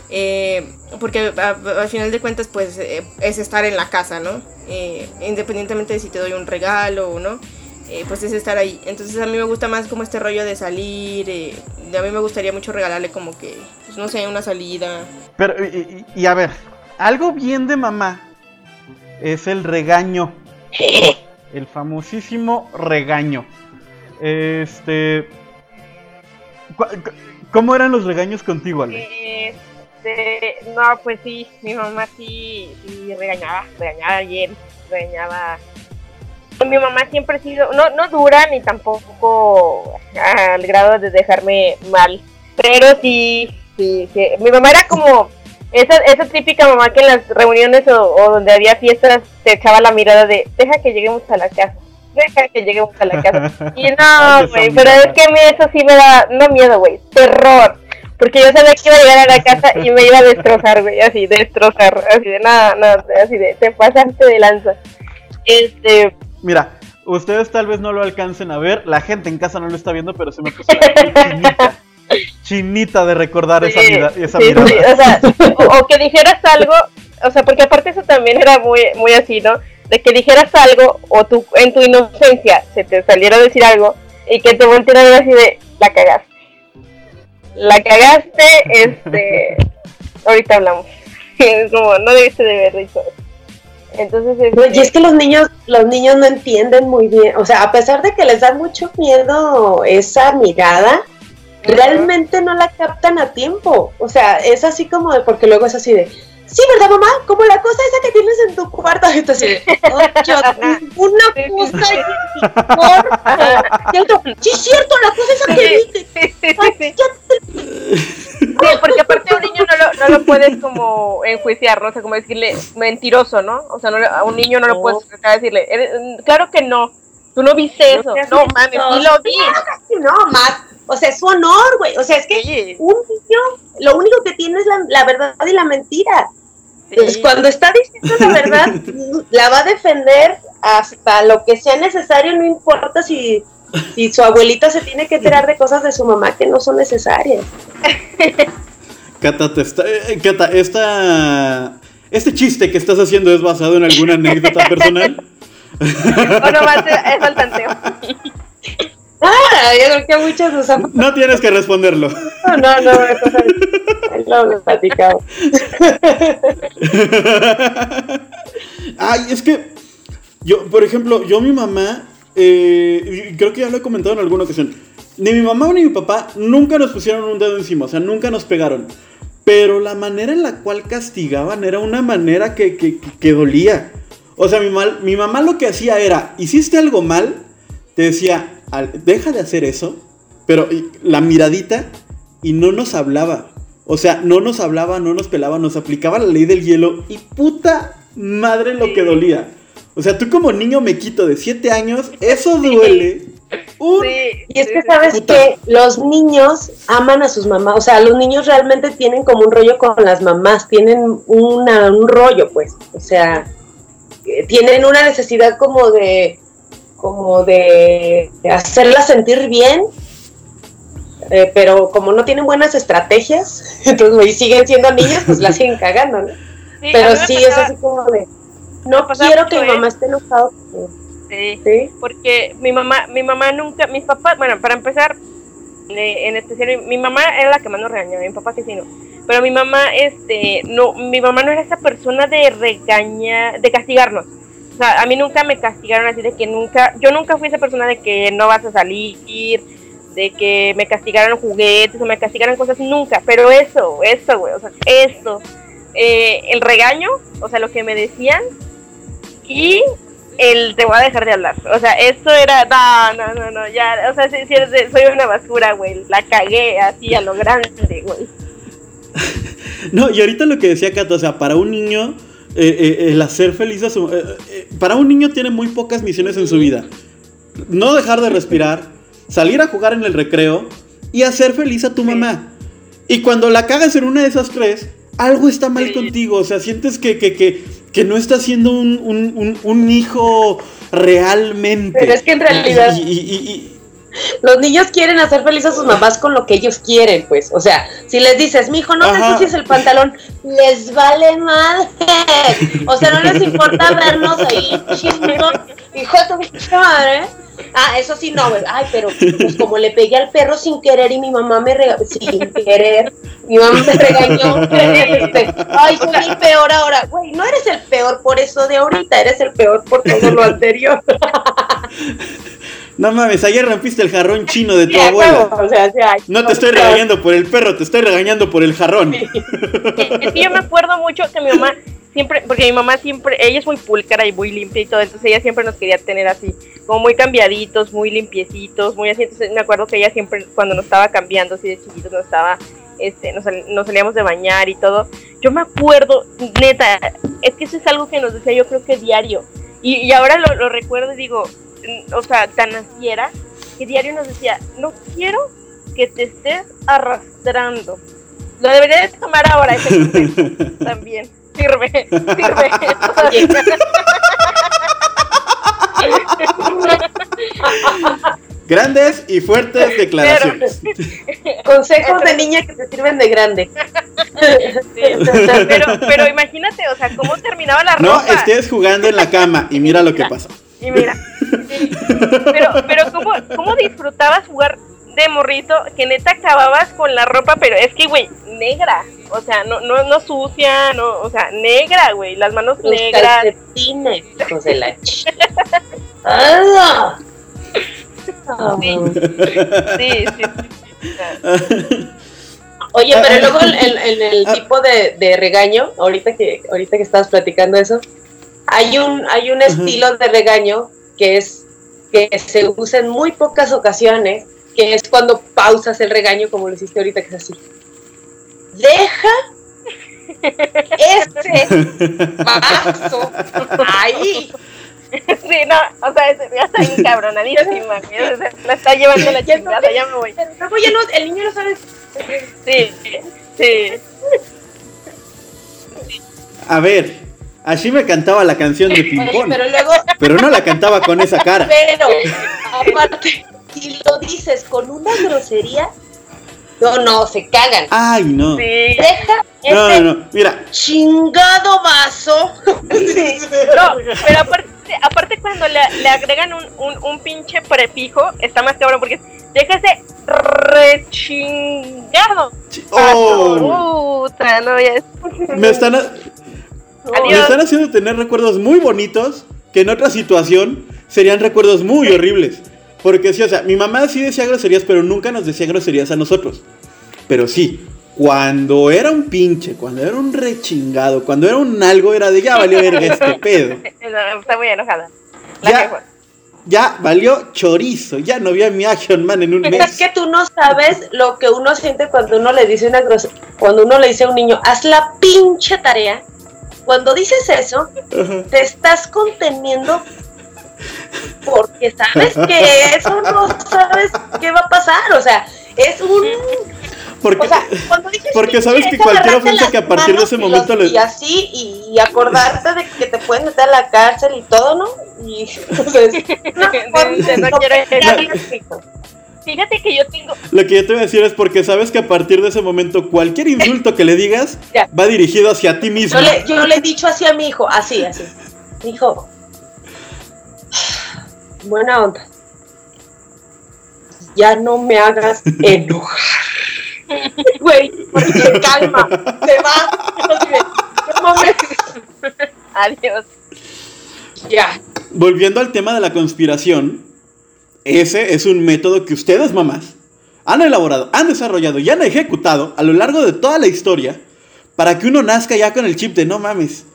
Eh, porque al final de cuentas pues eh, es estar en la casa, ¿no? Eh, independientemente de si te doy un regalo o no eh, pues es estar ahí. Entonces a mí me gusta más como este rollo de salir. y a mí me gustaría mucho regalarle como que, pues no sé, una salida. Pero, y- y a ver, algo bien de mamá es el regaño. *laughs* El famosísimo regaño. Este. ¿Cómo eran los regaños contigo, Ale? Este, no, pues sí, mi mamá sí, sí regañaba, regañaba bien, regañaba. Mi mamá siempre ha sido, no, no dura ni tampoco al grado de dejarme mal, pero sí, sí, sí. Mi mamá era como esa, esa típica mamá que en las reuniones o, o donde había fiestas te echaba la mirada de, deja que lleguemos a la casa, deja que lleguemos a la casa. *laughs* Y no, güey, pero es que a mí eso sí me da, no miedo, güey, terror. Porque yo sabía que iba a llegar a la casa y me iba a destrozar, güey, así, destrozar, así de nada, nada, así de, te pasaste de lanza. Este, Mira, ustedes tal vez no lo alcancen a ver, la gente en casa no lo está viendo, pero se me puso la *laughs* chinita. De recordar esa, mira- esa sí, mirada. sí, o sea, *laughs* o, o que dijeras algo, o sea, porque aparte eso también era muy, muy así, ¿no? De que dijeras algo o tú en tu inocencia se te saliera a decir algo y que te volteara a ver así de, la cagaste. La cagaste, este, *laughs* ahorita hablamos. *laughs* Es como, no debiste de ver eso. Entonces, No, este, y es que los niños, los niños no entienden muy bien, o sea, a pesar de que les da mucho miedo esa mirada, realmente no la captan a tiempo. O sea, es así como de, porque luego es así de, sí, ¿verdad, mamá? Como la cosa esa que tienes en tu cuarto. "Ocho, una cosa y otro, sí, es cierto, la cosa esa que viste. sí, porque aparte a un niño no lo, no lo puedes como enjuiciar, ¿no? O sea, como decirle mentiroso, ¿no? O sea, no a un niño no lo puedes decirle, "Eres- mm, claro que no, tú no viste eso. No, mames, sí lo vi. No, más. O sea, es su honor, güey. O sea, es que Sí, un niño, lo único que tiene es la, la verdad y la mentira. Pues sí. cuando está diciendo la verdad, *laughs* la va a defender hasta lo que sea necesario, no importa si, si su abuelita se tiene que enterar de cosas de su mamá que no son necesarias. *laughs* Cata, te está- eh, Cata, esta, este chiste que estás haciendo es basado en alguna anécdota personal. *laughs* O nomás es, es al tanteo. *laughs* Ah, yo creo que muchos han... No tienes que responderlo. No, no, no, eso ahí lo hemos platicado. *laughs* Ay, es que yo, por ejemplo, yo mi mamá, eh, y creo que ya lo he comentado en alguna ocasión, ni mi mamá ni mi papá nunca nos pusieron un dedo encima, o sea, nunca nos pegaron. Pero la manera en la cual castigaban era una manera que, que, que- que dolía. O sea, mi, mal- mi mamá lo que hacía era, hiciste algo mal, te decía, "Al- deja de hacer eso, pero y, la miradita y no nos hablaba. O sea, no nos hablaba, no nos pelaba, nos aplicaba la ley del hielo y puta madre lo que dolía. O sea, tú como niño mequito de 7 años, eso duele. Sí, Y es que sabes Puta. que los niños aman a sus mamás, o sea, los niños realmente tienen como un rollo con las mamás, tienen una, un rollo, pues, o sea, tienen una necesidad como de, como de, hacerlas sentir bien, eh, pero como no tienen buenas estrategias, *laughs* entonces güey, siguen siendo niños, pues la siguen cagando, ¿no? Sí, Pero sí, es así como de, no quiero que mi mamá esté enojada, conmigo", Sí. ¿sí? porque mi mamá, mi mamá nunca, mis papás, bueno, para empezar, eh, en especial, mi mamá era la que más nos regañaba, mi papá que sí no, pero mi mamá, este, no, mi mamá no era esa persona de regañar, de castigarnos, o sea, a mí nunca me castigaron así de que nunca, yo nunca fui esa persona de que no vas a salir, de que me castigaran juguetes o me castigaran cosas, nunca, pero eso, eso, güey, o sea, eso, eh, el regaño, o sea, lo que me decían, y el te voy a dejar de hablar. O sea, esto era, no, no, no, no, ya, o sea, si, si eres de- soy una basura, güey, la cagué así a lo grande, güey. *laughs* No, y ahorita lo que decía Cata, o sea, para un niño, eh, eh, el hacer feliz a su... eh, para un niño tiene muy pocas misiones en su vida. No dejar de respirar, salir a jugar en el recreo y hacer feliz a tu mamá. Y cuando la cagas en una de esas tres, algo está mal contigo. O sea, sientes que, que, que, que no estás siendo un, un- un- un hijo realmente. Pero es que en realidad- Y- y- Los niños quieren hacer feliz a sus mamás con lo que ellos quieren, pues. O sea, si les dices, mijo, no te ensucies el pantalón, les vale madre. O sea, no les importa vernos ahí chismos. Hijo de tu madre. Ah, eso sí, no, güey. Ay, pero pues como le pegué al perro sin querer y mi mamá me regañó. Sin querer. Mi mamá me regañó. *laughs* Este, Ay, soy el peor ahora. Güey, no eres el peor por eso de ahorita, eres el peor por todo lo anterior. *laughs* No mames, ayer rompiste el jarrón chino de tu Sí, abuela. huevo, O sea, sí, ay, No te estoy regañando por el perro, te estoy regañando por el jarrón. Es que yo me acuerdo mucho que mi mamá siempre, porque mi mamá siempre, ella es muy pulcara y muy limpia y todo, entonces ella siempre nos quería tener así, como muy cambiaditos, muy limpiecitos, muy así, entonces me acuerdo que ella siempre, cuando nos estaba cambiando así de chiquitos, nos estaba, este, nos, sal- nos salíamos de bañar y todo, yo me acuerdo, neta, es que eso es algo que nos decía yo creo que diario, y, y ahora lo, lo recuerdo y digo, o sea, tan así era, que diario nos decía, no quiero que te estés arrastrando. Lo debería de tomar ahora ese consejo *laughs* también. Sirve, sirve. Grandes y fuertes declaraciones. Consejos de niña que te sirven de grande. Sí, pero, pero imagínate, o sea, cómo terminaba la No ropa. estés jugando en la cama y mira lo que pasa. Y mira, sí. pero, pero ¿cómo, ¿cómo disfrutabas jugar de morrito que neta acababas con la ropa? Pero es que, güey, negra. O sea, no, no, no sucia, no, o sea, negra, güey. Las manos Los negras. calcetines, hijos de la ch... ¡Ah! Ah, Sí. Sí, sí. sí. Oye, pero luego en, en- en el tipo de, de regaño, ahorita que ahorita que estabas platicando eso, hay un hay un estilo de regaño que es que se usa en muy pocas ocasiones, que es cuando pausas el regaño como lo hiciste ahorita que es así. Deja este vaso ahí. Sí, no, o sea, es- ya está bien cabronadísima. La está llevando la chingada, ya me voy. Pero luego ya no, el niño no sabe. Sí, sí. A ver, así me cantaba la canción de *laughs* Pimpón, pero luego pero no la cantaba con esa cara. Pero, *laughs* aparte, si lo dices con una grosería, no, no, se cagan. Ay, no. Sí. Deja No, ese no, no. Mira, chingado vaso. *laughs* No, pero aparte, aparte cuando le, le agregan un, un, un pinche prefijo, está más cabrón porque déjase rechingado. chi- oh, Puta, no, ya es. me están, a- me Adiós. están haciendo tener recuerdos muy bonitos que en otra situación serían recuerdos muy horribles. Porque sí, o sea, mi mamá sí decía groserías, pero nunca nos decía groserías a nosotros. Pero sí, cuando era un pinche, cuando era un rechingado, cuando era un algo, era de ya valió verga este *laughs* pedo. Está muy enojada. La Ya. Ya valió chorizo, ya no vi a mi Action Man en un Es mes. que tú no sabes lo que uno siente cuando uno le dice una grosería. Cuando uno le dice a un niño, haz la pinche tarea. Cuando dices eso, te estás conteniendo porque sabes que eso no sabes qué va a pasar. O sea, es un Porque, O sea, cuando dices Porque sabes que cualquier ofensa que a partir de ese momento le- Y así, y, y acordarte de que te pueden meter a la cárcel y todo, ¿no? Y entonces... No, no quiero ir. no, Fíjate que yo tengo. lo que yo te voy a decir es porque sabes que a partir de ese momento cualquier insulto que le digas *laughs* Ya. va dirigido hacia ti mismo. Yo le, yo le he dicho así a mi hijo, así, así. Hijo, buena onda. Ya no me hagas *laughs* enojar. Güey, porque calma, se va. Adiós. Ya. Volviendo al tema de la conspiración, ese es un método que ustedes, mamás, han elaborado, han desarrollado y han ejecutado a lo largo de toda la historia para que uno nazca ya con el chip de no mames.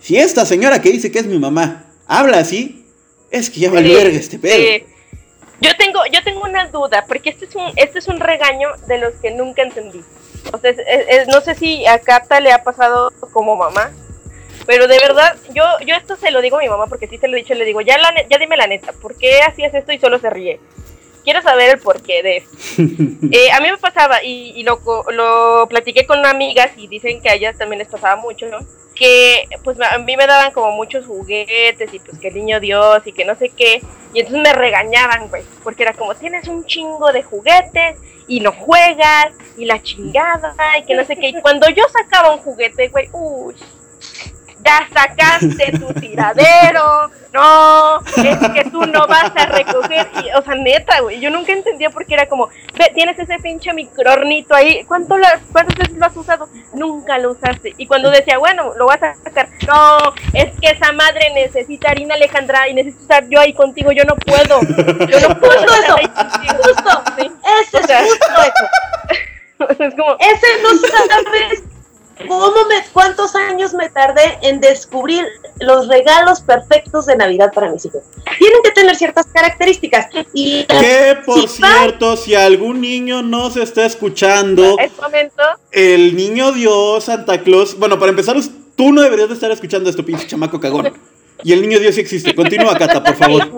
Si esta señora que dice que es mi mamá habla así, es que ya valió Sí, este pedo. sí. Yo tengo, yo tengo una duda, porque este es un, este es un regaño de los que nunca entendí. O sea, es- es- es- no sé si a Cata le ha pasado como mamá, pero de verdad, yo, yo esto se lo digo a mi mamá porque sí se lo he dicho, le digo, ya, la, ya dime la neta, ¿por qué hacías esto y solo se ríe? Quiero saber el porqué de esto. *laughs* Eh, a mí me pasaba, y, y lo, lo platiqué con amigas y dicen que a ellas también les pasaba mucho, ¿no? Que pues a mí me daban como muchos juguetes y pues que el niño Dios y que no sé qué. Y entonces me regañaban, güey, porque era como, tienes un chingo de juguetes y no juegas y la chingada y que no sé qué. Y cuando yo sacaba un juguete, güey, uy, ya sacaste tu tiradero, no, es que tú no vas a recoger. Y, o sea, neta, güey, yo nunca entendía por qué era como, ve, tienes ese pinche microornito ahí, ¿cuánto la- ¿cuántas veces lo has usado? Nunca lo usaste. Y cuando decía, bueno, lo vas a sacar, no, es que esa madre necesita harina Alejandra y necesito estar yo ahí contigo, yo no puedo. Yo no puedo Justo eso, ahí contigo. justo. Sí. Ese O sea, es justo eso. *laughs* es como, Ese no sabes cómo me, cuántos años me tardé en descubrir los regalos perfectos de Navidad para mis hijos. Tienen que tener ciertas características. Y Que por va. cierto, si algún niño no se está escuchando, es momento el niño Dios, Santa Claus. Bueno, para empezar, tú no deberías de estar escuchando esto, pinche chamaco cagón. Y el niño Dios sí existe. Continúa, Cata, por favor.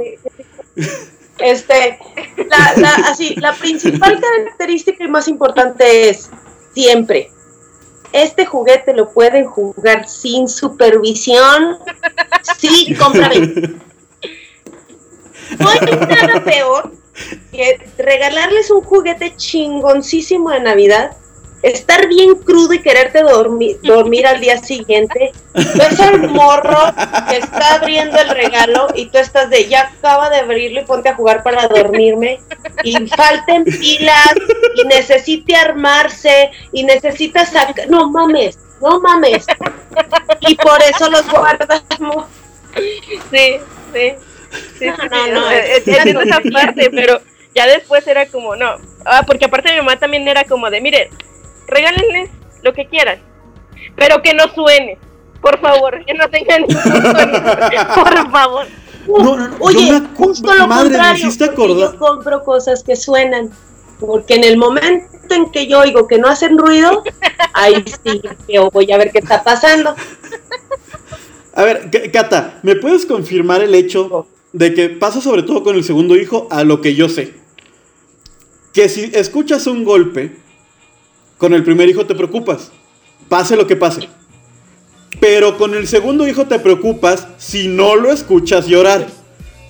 Este, la, la, así, la principal característica y más importante es siempre. Este juguete lo pueden jugar sin supervisión. Sí, cómprame. *laughs* No hay nada peor que regalarles un juguete chingoncísimo de Navidad, estar bien crudo y quererte dormir, dormir al día siguiente, ves al morro que está abriendo el regalo y tú estás de ya acaba de abrirlo y ponte a jugar para dormirme y falten pilas y necesite armarse y necesita sacar, no mames, no mames. Y por eso los guardamos. Sí, sí. Sí, No, sí, no, sí, no, es- esa parte, pero ya después era como, no. Ah, porque aparte mi mamá también era como de, mire, regálenles lo que quieran, pero que no suene. Por favor, que no tengan ningún sonido. Por favor. No, no, no, Oye, me justo lo madre, me contrario, porque acordar. yo compro cosas que suenan, porque en el momento en que yo oigo que no hacen ruido, *laughs* ahí sí, yo voy a ver qué está pasando. A ver, Cata, ¿me puedes confirmar el hecho de que pasa sobre todo con el segundo hijo a lo que yo sé? Que si escuchas un golpe, con el primer hijo te preocupas, pase lo que pase. Pero con el segundo hijo te preocupas si no lo escuchas llorar.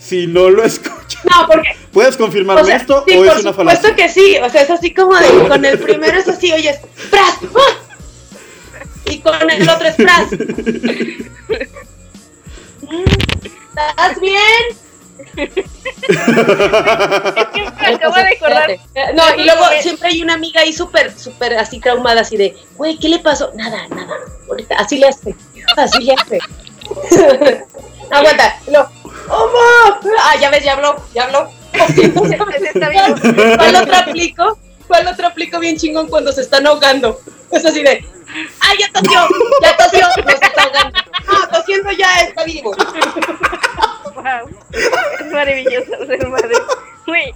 Si no lo *laughs* escuchas. No, porque ¿Puedes confirmarme o sea, esto sí, o por es una supuesto falacia? que sí, o sea, es así como de, con el primero es así, oyes, ¡pras! Y con el otro es ¡pras! *laughs* Mm, ¿Estás bien? Es que me acabo de acordar. No, y luego siempre hay una amiga ahí súper, súper así traumada, así de, güey, ¿qué le pasó? Nada, nada, ahorita, así le hace, así le hace. *laughs* Aguanta, no, ¡Homo! Ah, ya ves, ya habló, ya habló. *laughs* ¿Cuál otro aplico? ¿Cuál otro aplico bien chingón cuando se están ahogando? Es así de, ¡ah, ya tosió! ¡Ya tosió! *laughs* No se está ahogando. Ah, tosiendo ya está vivo. Wow. Es maravilloso ser madre. Güey,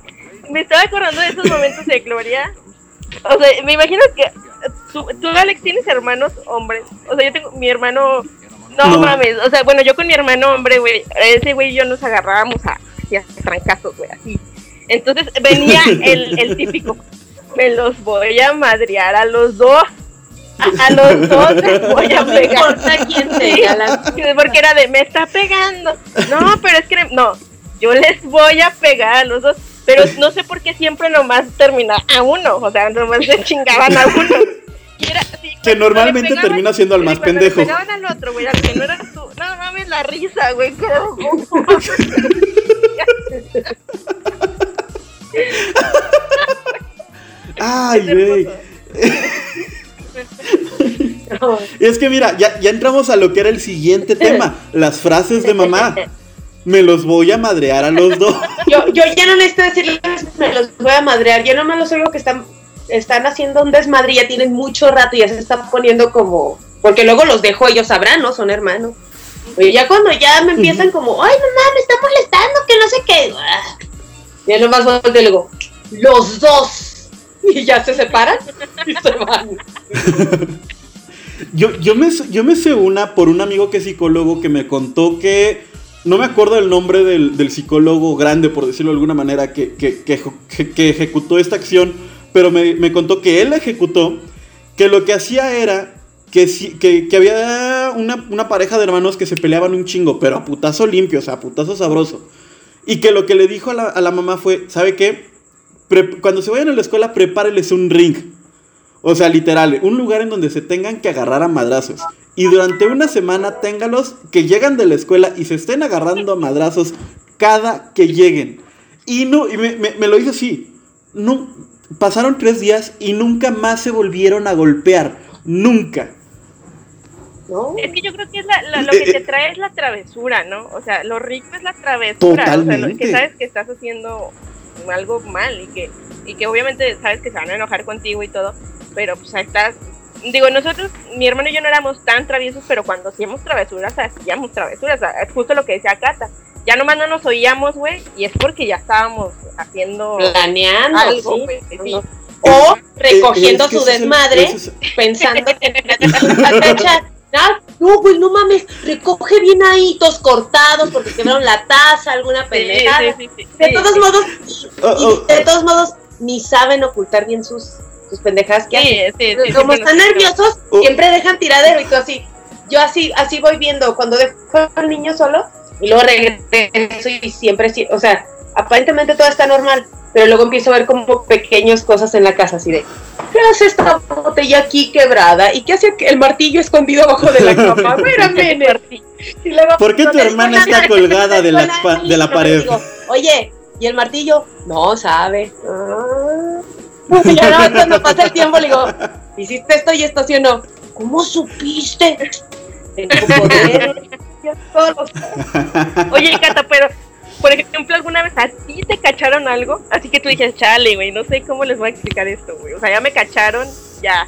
me estaba acordando de esos momentos de gloria. O sea, me imagino que tú, tú, Alex, tienes hermanos hombres. O sea, yo tengo mi hermano. No, No. mames. O sea, bueno, yo con mi hermano hombre, güey. Ese güey y yo nos agarrábamos a, a trancazos, güey, así. Entonces venía el, el típico. Me los voy a madrear a los dos. A, los dos les voy a *laughs* No pegar. importa quién tenga la... Porque era de, me está pegando. No, pero es que, no, yo les voy a pegar a los dos. Pero no sé por qué siempre nomás termina a uno. O sea, nomás se chingaban a uno. Era Que normalmente pegaban- termina siendo al más pendejo. Le pegaban al otro, güey, al que no era tú. No mames la risa, güey. *laughs* Ay, güey. *laughs* *laughs* Es que mira, ya, ya entramos a lo que era el siguiente tema, las frases de mamá. Me los voy a madrear a los dos. *laughs* Yo, yo ya no necesito decirles, me los voy a madrear. Yo no me los oigo que están, están haciendo un desmadre ya tienen mucho rato y ya se están poniendo como. Porque luego los dejo, ellos sabrán, ¿no? Son hermanos. Oye, ya cuando ya me empiezan como, ay, mamá, me está molestando, que no sé qué. Ah. Ya nomás volteo y digo, los dos. *laughs* Y ya se separan y se van. *laughs* Yo, yo, me, sé una por un amigo que es psicólogo que me contó que. No me acuerdo el nombre del, psicólogo grande, por decirlo de alguna manera, que, ejecutó esta acción, pero me, contó que él la ejecutó, que lo que hacía era que, había una, pareja de hermanos que se peleaban un chingo, pero a putazo limpio, o sea, a putazo sabroso. Y que lo que le dijo a la, mamá fue, ¿sabe qué? Cuando se vayan a la escuela, prepáreles un ring. O sea, literal, un lugar en donde se tengan que agarrar a madrazos. Y durante una semana téngalos que llegan de la escuela y se estén agarrando a madrazos cada que lleguen. Y no, y me, me- me lo dice así. No, pasaron tres días y nunca más se volvieron a golpear. Nunca. ¿No? Es que yo creo que es la, la- lo que te trae es la travesura, ¿no? O sea, lo rico es la travesura. O sea, lo- Totalmente. que sabes que estás haciendo algo mal y que, y que obviamente sabes que se van a enojar contigo y todo, pero pues ahí estás. Digo, nosotros, mi hermano y yo no éramos tan traviesos, pero cuando hacíamos travesuras, hacíamos travesuras. Sea, Es justo lo que decía Cata. Ya nomás no nos oíamos, güey, y es porque ya estábamos haciendo Planeando, algo, sí. sí. O recogiendo Eh, es que su ese es el- desmadre. es- pensando que *laughs* ah, no, güey, no mames, recoge bien ahí, todos cortados porque quebraron la taza, alguna pendejada. sí, sí, sí, De sí, todos sí. modos, Oh, y oh, de todos modos, ni saben ocultar bien sus, sus pendejadas que hacen. Sí, sí, sí, Como sí, están nerviosos, Oh. siempre dejan tiradero y tú así. Yo así, así voy viendo cuando dejo al niño solo y luego regreso y siempre, sí, o sea, aparentemente todo está normal. Pero luego empiezo a ver como pequeñas cosas en la casa, así de, ¿qué hace esta botella aquí quebrada? ¿Y qué hace el martillo escondido abajo de la cama? *laughs* Luego, ¿Por qué tu "No, hermana está colgada de la de la niña", pared? digo, Oye, ¿y el martillo? No, sabe. Ah. *laughs* Y ya no, cuando pasa el tiempo le digo, ¿hiciste esto y esto sí o no? ¿Cómo supiste? Tengo poder. *laughs* Oye, Cata, pero, por ejemplo, ¿alguna vez a ti te cacharon algo? Así que tú dices, chale, güey, no sé cómo les voy a explicar esto, güey. O sea, ya me cacharon, ya.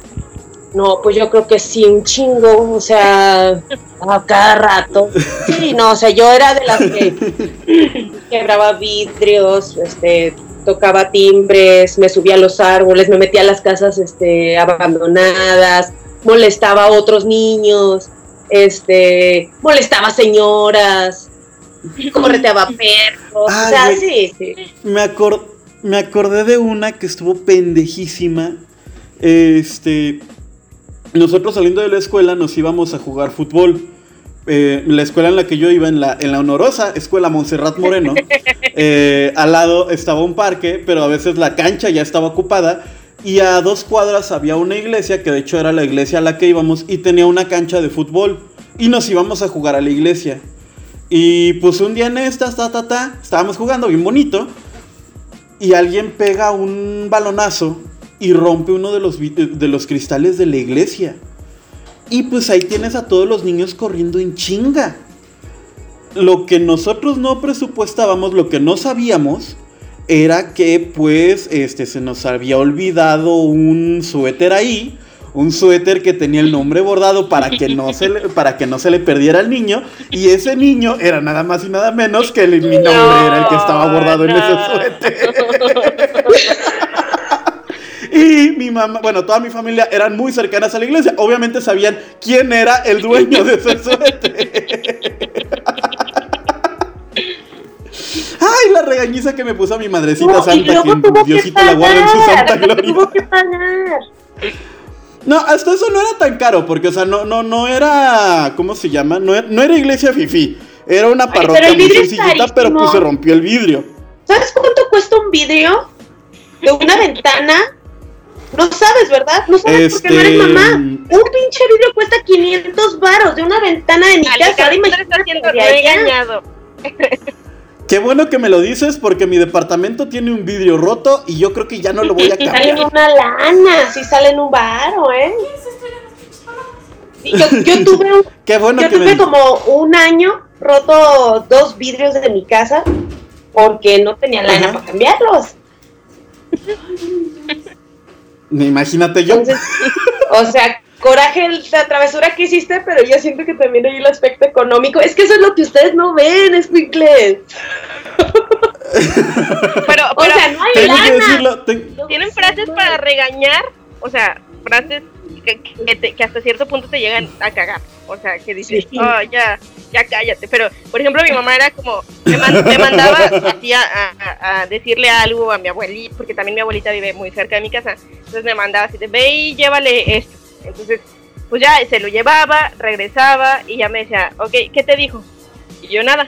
No, pues yo creo que sí, un chingo, o sea, a cada rato. Sí, no, o sea, yo era de las que *laughs* quebraba vidrios, este, tocaba timbres, me subía a los árboles, me metía a las casas, este, abandonadas, molestaba a otros niños, este, molestaba a señoras, *laughs* correteaba perros, o sea, sí. Me, acor- me acordé de una que estuvo pendejísima. Este. Nosotros saliendo de la escuela nos íbamos a jugar fútbol. Eh, la escuela en la que yo iba, en la, en la honorosa escuela Montserrat Moreno, *laughs* eh, al lado estaba un parque, pero a veces la cancha ya estaba ocupada. Y a dos cuadras había una iglesia, que de hecho era la iglesia a la que íbamos, y tenía una cancha de fútbol. Y nos íbamos a jugar a la iglesia. Y pues un día en estas, ta, ta, ta, estábamos jugando bien bonito. Y alguien pega un balonazo y rompe uno de los, vi- de los cristales de la iglesia. Y pues ahí tienes a todos los niños corriendo en chinga. Lo que nosotros no presupuestábamos, lo que no sabíamos, era que pues este, se nos había olvidado un suéter ahí. Un suéter que tenía el nombre bordado para que, no se le, para que no se le perdiera al niño. Y ese niño era nada más y nada menos que el- mi nombre era el que estaba bordado en ese suéter. *laughs* Y mi mamá, bueno, toda mi familia eran muy cercanas a la iglesia. Obviamente sabían quién era el dueño de ese suéter. *laughs* Ay, la regañiza que me puso mi madrecita No, santa, que Diosito la guarde en su santa gloria. Tuvo que pagar. No, hasta eso no era tan caro, porque, o sea, no, no, no era, ¿cómo se llama? No era, no era iglesia fifi. Era una parroquia muy sencillita, pero pues se rompió el vidrio. ¿Sabes cuánto cuesta un vidrio de una ventana? No sabes, ¿verdad? No sabes porque no eres Este, mamá. Un pinche vidrio cuesta 500 varos de una ventana de mi casa. Imagínate regañado. *laughs* Qué bueno que me lo dices, porque mi departamento tiene un vidrio roto y yo creo que ya no lo voy a *laughs* Salen cambiar. una lana, sí salen un varo, ¿eh? Sí, yo, yo tuve, un- *laughs* Qué bueno yo que tuve como un año roto dos vidrios de mi casa porque no tenía lana Ajá. para cambiarlos. Imagínate yo. Entonces, o sea, coraje la travesura que hiciste, pero yo siento que también hay el aspecto económico. Es que eso es lo que ustedes no ven, Squinkles. *laughs* Pero, O pero sea, no hay lana. decirlo. tienen frases para regañar, o sea, frases que, que te- que hasta cierto punto te llegan a cagar. O sea, que dices, Sí. oh, ya, ya cállate. Pero, por ejemplo, mi mamá era como, me, man- me mandaba así a, a- a decirle algo a mi abuelita, porque también mi abuelita vive muy cerca de mi casa. Entonces me mandaba así de, ve y llévale esto. Entonces, pues ya se lo llevaba, regresaba y ya me decía, ok, ¿qué te dijo? Y yo nada.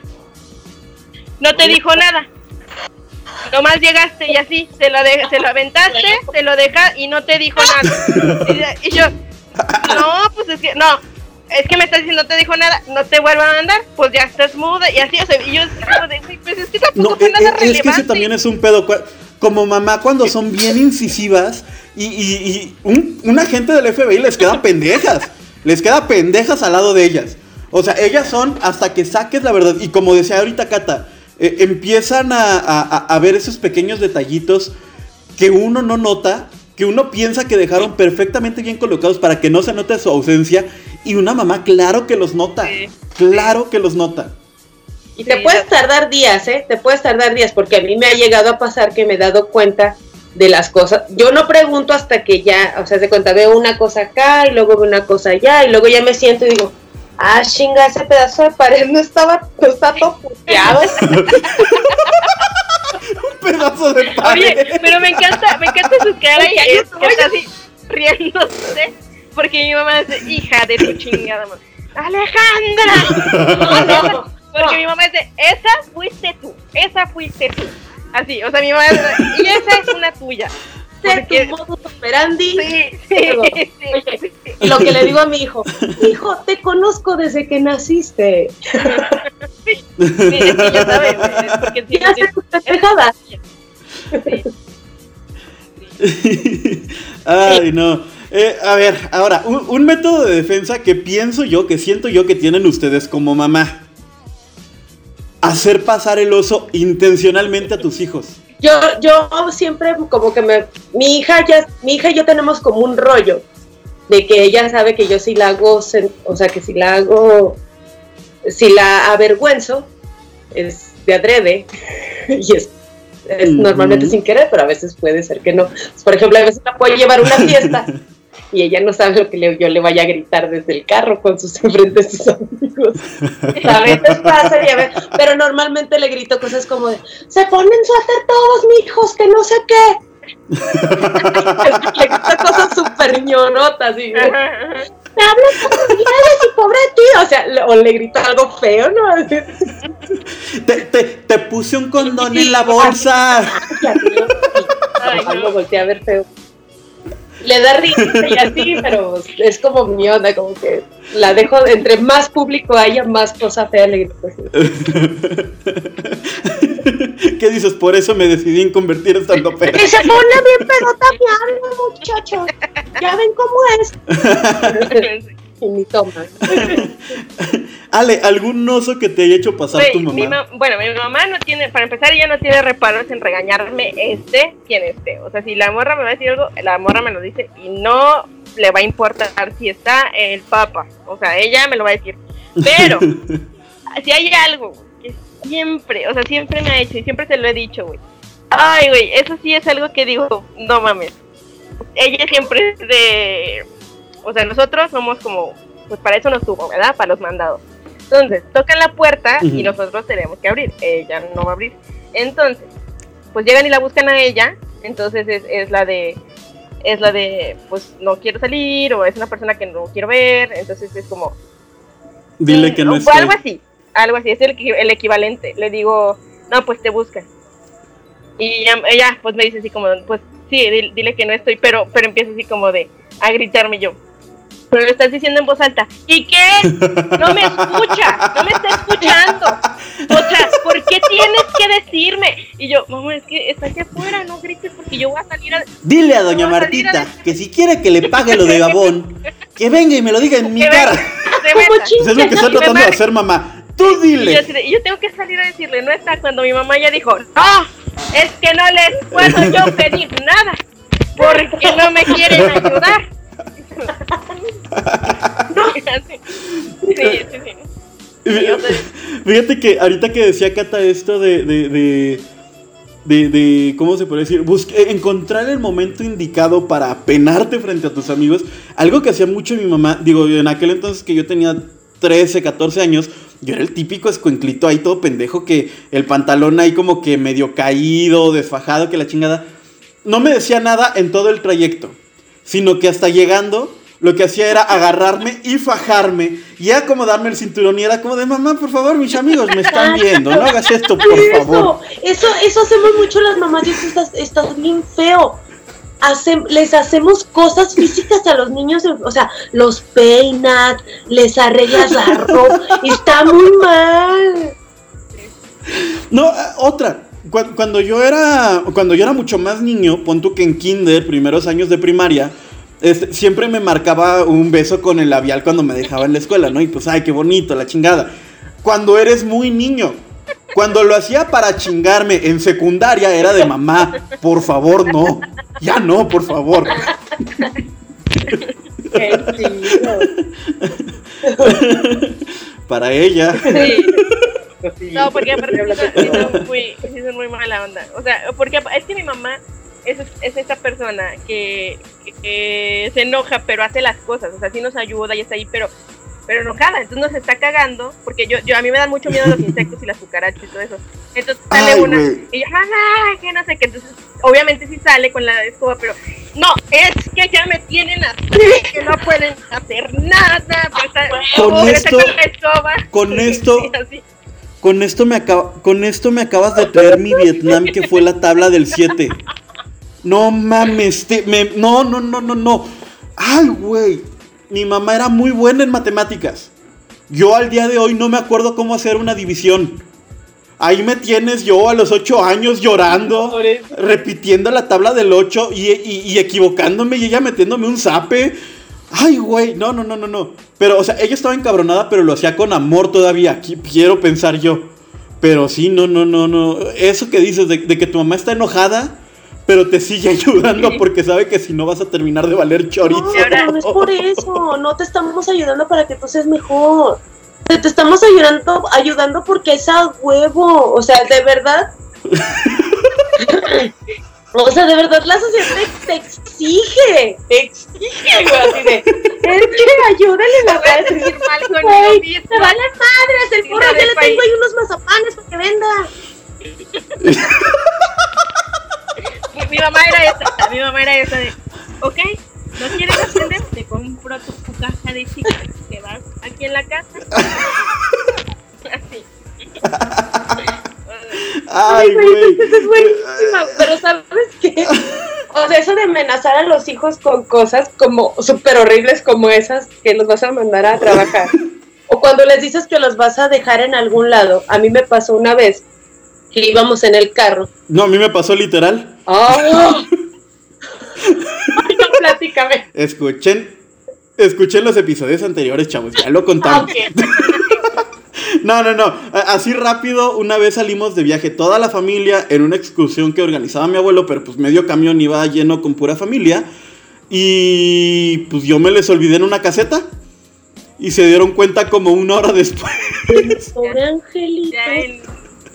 No te dijo nada. Nomás llegaste y así, se lo, de- se lo aventaste, se lo deja y no te dijo nada. Y, yo, no, pues es que, no, es que me estás diciendo no te dijo nada, no te vuelvan a mandar, pues ya estás muda y así, o sea, y yo, como de, "Güey, pues es que tampoco No, fue e- nada e- es que ese relevante. también es un pedo. Como mamá, cuando son bien incisivas y, y- y un, un agente del FBI les queda pendejas. Les queda pendejas al lado de ellas. O sea, ellas son hasta que saques la verdad. Y como decía ahorita Cata, eh, empiezan a, a- ver esos pequeños detallitos que uno no nota, que uno piensa que dejaron perfectamente bien colocados para que no se note su ausencia. Y una mamá, claro que los nota. Claro que los nota. Y te puedes tardar días, ¿eh? Te puedes tardar días, porque a mí me ha llegado a pasar que me he dado cuenta de las cosas. Yo no pregunto hasta que ya, o sea, se cuenta, veo una cosa acá y luego veo una cosa allá y luego ya me siento y digo, ah, chinga, ese pedazo de pared no estaba, no está todo puteado. *laughs* Un pedazo de pared. Oye, pero me encanta, me encanta su cara y es que está así riéndose, porque mi mamá dice, hija de tu chingada madre. *laughs* Alejandra, Alejandra, porque mi mamá dice, esa fuiste tú, esa fuiste tú. Así, o sea, mi mamá, y esa es una tuya. Sé Porque- tu modus operandi. Sí, sí, *laughs* lo que le digo a mi hijo, hijo, te conozco desde que naciste. *laughs* Sí, es que ya sabes, es porque sí, Ya sé tus pendejadas. *laughs* Ay, no. Eh, a ver, ahora, un, un método de defensa que pienso yo, que siento yo que tienen ustedes como mamá. Hacer pasar el oso intencionalmente a tus hijos. Yo, yo siempre como que me, mi hija ya, mi hija y yo tenemos como un rollo de que ella sabe que yo si la hago, o sea que si la hago, si la avergüenzo, es de adrede *laughs* y es, es normalmente sin querer, pero a veces puede ser que no. Por ejemplo, a veces la puedo llevar a una fiesta *laughs* y ella no sabe lo que le- yo le vaya a gritar desde el carro con sus *laughs* enfrente de sus amigos. *laughs* A veces pasa y a veces, pero normalmente le grito cosas como de, se ponen suéter todos, mijos, que no sé qué. *laughs* le grito cosas súper ñorotas y me hablan como y pobre tío, o sea, le- o le grito algo feo, ¿no? Te, te, te puse un condón en la bolsa. Ay, Ay, no. lo volteé a ver feo. Le da risa y así, *laughs* pero es como mi onda, como que la dejo, entre más público haya, más cosa fea le grito. *laughs* ¿Qué dices? Por eso me decidí en convertir en stand Que se pone bien pedota mi alma, muchachos. Ya ven cómo es. *laughs* Y mi toma. Ale, ¿algún oso que te haya hecho pasar tu mi mamá? ma- bueno, mi mamá no tiene, para empezar, ella no tiene reparos en regañarme este quien esté. O sea, si la morra me va a decir algo, la morra me lo dice y no le va a importar si está el papa. O sea, ella me lo va a decir. Pero, *laughs* si hay algo que siempre, o sea, siempre me ha hecho y siempre se lo he dicho, güey. Ay, güey, eso sí es algo que digo, no mames. Ella siempre es de. O sea, nosotros somos como. Pues para eso nos tuvo, ¿verdad? Para los mandados. Entonces, tocan la puerta y nosotros tenemos que abrir. Ella no va a abrir. Entonces, pues llegan y la buscan a ella. Entonces es, es la de. Es la de, pues no quiero salir, o es una persona que no quiero ver. Entonces es como. Dile Sí, que no o estoy. Algo así, algo así, es el, el equivalente. Le digo, no, pues te buscan. Y ella, ella, pues me dice así como, pues sí, di- dile que no estoy, pero, pero empieza así como de a gritarme yo. Pero lo estás diciendo en voz alta. ¿Y qué? No me escucha, no me está escuchando. O sea, ¿por qué tienes que decirme? Y yo, mamá, es que está aquí afuera, no grites porque yo voy a salir a... Dile a doña a Martita que si quiere que le pague lo de Gabón, que venga y me lo diga en mi Que cara. Pues es lo que está tratando de hacer mamá. Tú Y yo, dile. y yo tengo que salir a decirle, no está cuando mi mamá ya dijo, no, es que no les puedo yo pedir nada, porque no me quieren ayudar. *laughs* *laughs* sí, sí, sí. Sí, o sea, Fíjate que ahorita que decía Cata esto de, de, de, de, de- ¿cómo se puede decir? Busque- encontrar el momento indicado para penarte frente a tus amigos. Algo que hacía mucho mi mamá, digo, en aquel entonces que yo tenía 13, 14 años, yo era el típico escuenclito ahí todo pendejo que el pantalón ahí como que medio caído, desfajado, que la chingada. No me decía nada en todo el trayecto, sino que hasta llegando lo que hacía era agarrarme y fajarme y acomodarme el cinturón y era como de mamá, por favor, mis amigos me están viendo, no hagas esto, por favor. Eso, eso, eso hacemos mucho las mamás y eso está, está bien feo. Hacem- les hacemos cosas físicas a los niños, o sea, los peinas, les arreglas la ropa, está muy mal. No, eh, otra. Cu- Cuando yo era cuando yo era mucho más niño, pon tú que en kinder, primeros años de primaria, este, siempre me marcaba un beso con el labial cuando me dejaba en la escuela, ¿no? Y pues, ay, qué bonito, la chingada. Cuando eres muy niño, cuando lo hacía para chingarme en secundaria era de mamá, por favor, no. Ya no, por favor. Para ella. Sí. No, porque aparte sí son muy, sí son muy mala onda. O sea, porque es que mi mamá es, es esa persona que, que se enoja, pero hace las cosas. O sea, sí nos ayuda y está ahí, pero pero enojada. Entonces nos está cagando, porque yo, yo a mí me dan mucho miedo los insectos y las cucarachas y todo eso. Entonces sale Ay, una y yo, mamá, que no sé qué. Entonces, obviamente sí sale con la escoba, pero no, es que ya me tienen así, que no pueden hacer nada. está- Con esto- saca la escoba. con *laughs* esto- Sí, con esto me acaba, con esto me acabas de traer mi Vietnam que fue la tabla del 7. No mames, te- me- no, no, no, no, no. Ay, güey. Mi mamá era muy buena en matemáticas. Yo al día de hoy no me acuerdo cómo hacer una división. Ahí me tienes yo a los 8 años llorando, repitiendo la tabla del 8 y, y- y equivocándome y ella metiéndome un zape. Ay, güey, no, no, no, no, no. Pero, o sea, ella estaba encabronada, pero lo hacía con amor todavía. Quiero pensar yo. Pero sí, no, no, no, no. Eso que dices de, de que tu mamá está enojada, pero te sigue ayudando porque sabe que si no vas a terminar de valer chorizo. No, pero no es por eso, no te estamos ayudando para que tú seas mejor. Te, te estamos ayudando, ayudando porque es a huevo, o sea, de verdad. *laughs* o sea, de verdad la sociedad te, te exige, te exige, güey, así de, es que ayúdale la Voy a verdad. sentir mal misma. te vale madres, el porro, la ya le país. tengo ahí unos mazapanes para que venda. *laughs* Mi, mamá era esa, mi mamá era esa de, ok, ¿no quieres aprender? Te compro tu, tu caja de chicles que vas aquí en la casa. Así. Ay, güey, esa es buenísima, pero ¿sabes qué? O sea, eso de amenazar a los hijos con cosas como súper horribles como esas que los vas a mandar a trabajar. O cuando les dices que los vas a dejar en algún lado. A mí me pasó una vez que íbamos en el carro. No, a mí me pasó literal. *laughs* ¡Oh! Ay, no, platícame. Escuchen, escuchen los episodios anteriores, chavos, ya lo Ah, contamos. ok. *laughs* No, no, no. Así rápido, una vez salimos de viaje toda la familia en una excursión que organizaba mi abuelo, pero pues medio camión iba lleno con pura familia. Y pues yo me les olvidé en una caseta. Y se dieron cuenta como una hora después. Pobre angelito.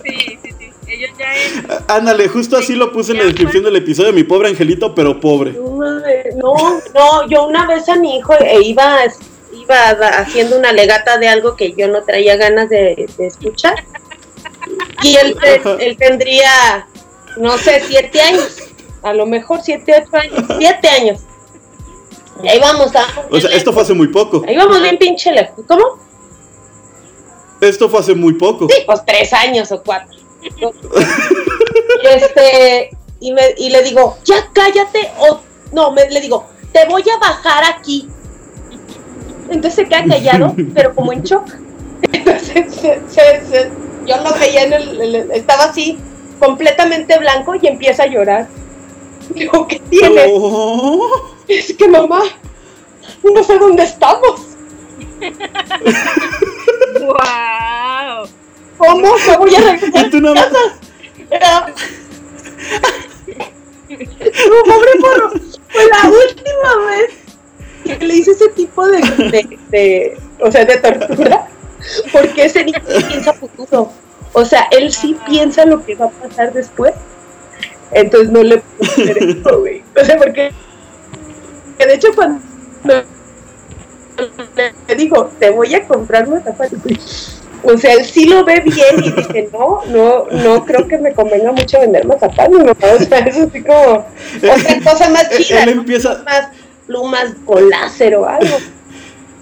Sí, sí. Ellos ya en, Ándale, justo así lo puse en la descripción del episodio. Mi pobre angelito, pero pobre. No, no, yo una vez a mi hijo e iba, iba haciendo una legata de algo que yo no traía ganas de, de escuchar. Y *laughs* él, él tendría, no sé, siete años. A lo mejor siete, ocho años. Siete años. Y ahí vamos, a, O sea, esto fue hace muy poco. ahí vamos bien pinche lejos. ¿Cómo? Esto fue hace muy poco. Sí, pues tres años o cuatro. Y este, y, me, y le digo, ya cállate, o no, me, le digo, te voy a bajar aquí. Entonces se queda callado, *laughs* pero como en shock. Entonces se- se- se- yo lo veía en el, el- estaba así, completamente blanco y empieza a llorar. Digo, ¿qué tienes? Oh. Es que mamá, no sé dónde estamos. *laughs* *laughs* ¡Wow! ¿Cómo me voy a regresar? Y tú No, pobre porro. Fue la última vez que le hice ese tipo de, de, de- o sea, de tortura. Porque ese niño piensa futuro. O sea, él sí piensa lo que va a pasar después. Entonces no le puedo hacer esto, güey. O sea, porque que de hecho cuando le digo, te voy a comprar una tapa o sea, él sí lo ve bien y dice, *laughs* no, no, no creo que me convenga mucho vender mazapanes, ¿no? O sea, es así como otra cosa más *laughs* chida, Él ¿no? empieza, más plumas con láser o algo.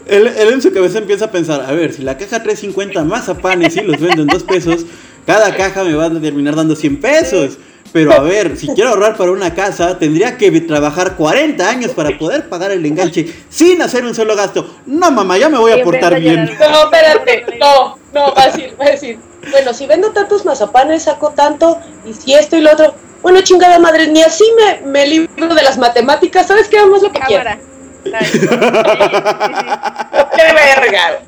él, él en su cabeza empieza a pensar, a ver, si la caja trae 50 mazapanes y los vendo en dos pesos, cada caja me va a terminar dando 100 pesos. Pero a ver, si quiero ahorrar para una casa, tendría que trabajar 40 años para poder pagar el enganche sin hacer un solo gasto. No, mamá, ya me voy a portar bien. No, espérate, no, no, va a decir, va a decir, bueno, si vendo tantos mazapanes, saco tanto, y si esto y lo otro, bueno, chingada madre, ni así me, me libro de las matemáticas, ¿sabes qué? Vamos lo que quiero. Cámara. ¿sabes? *laughs* Sí, sí, sí. ¡Qué verga!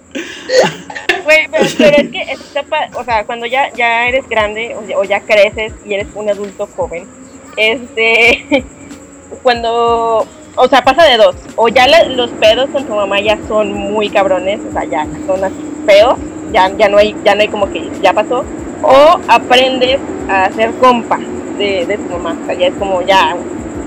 Güey, pero, pero es que está pa- o sea, cuando ya, ya eres grande o ya, o ya creces y eres un adulto joven, este, *laughs* cuando, o sea, pasa de dos, o ya los pedos con tu mamá ya son muy cabrones, o sea, ya son así feos, ya, ya no hay, ya no hay como que ya pasó, o aprendes a ser compa de, de tu mamá, o sea, ya es como ya,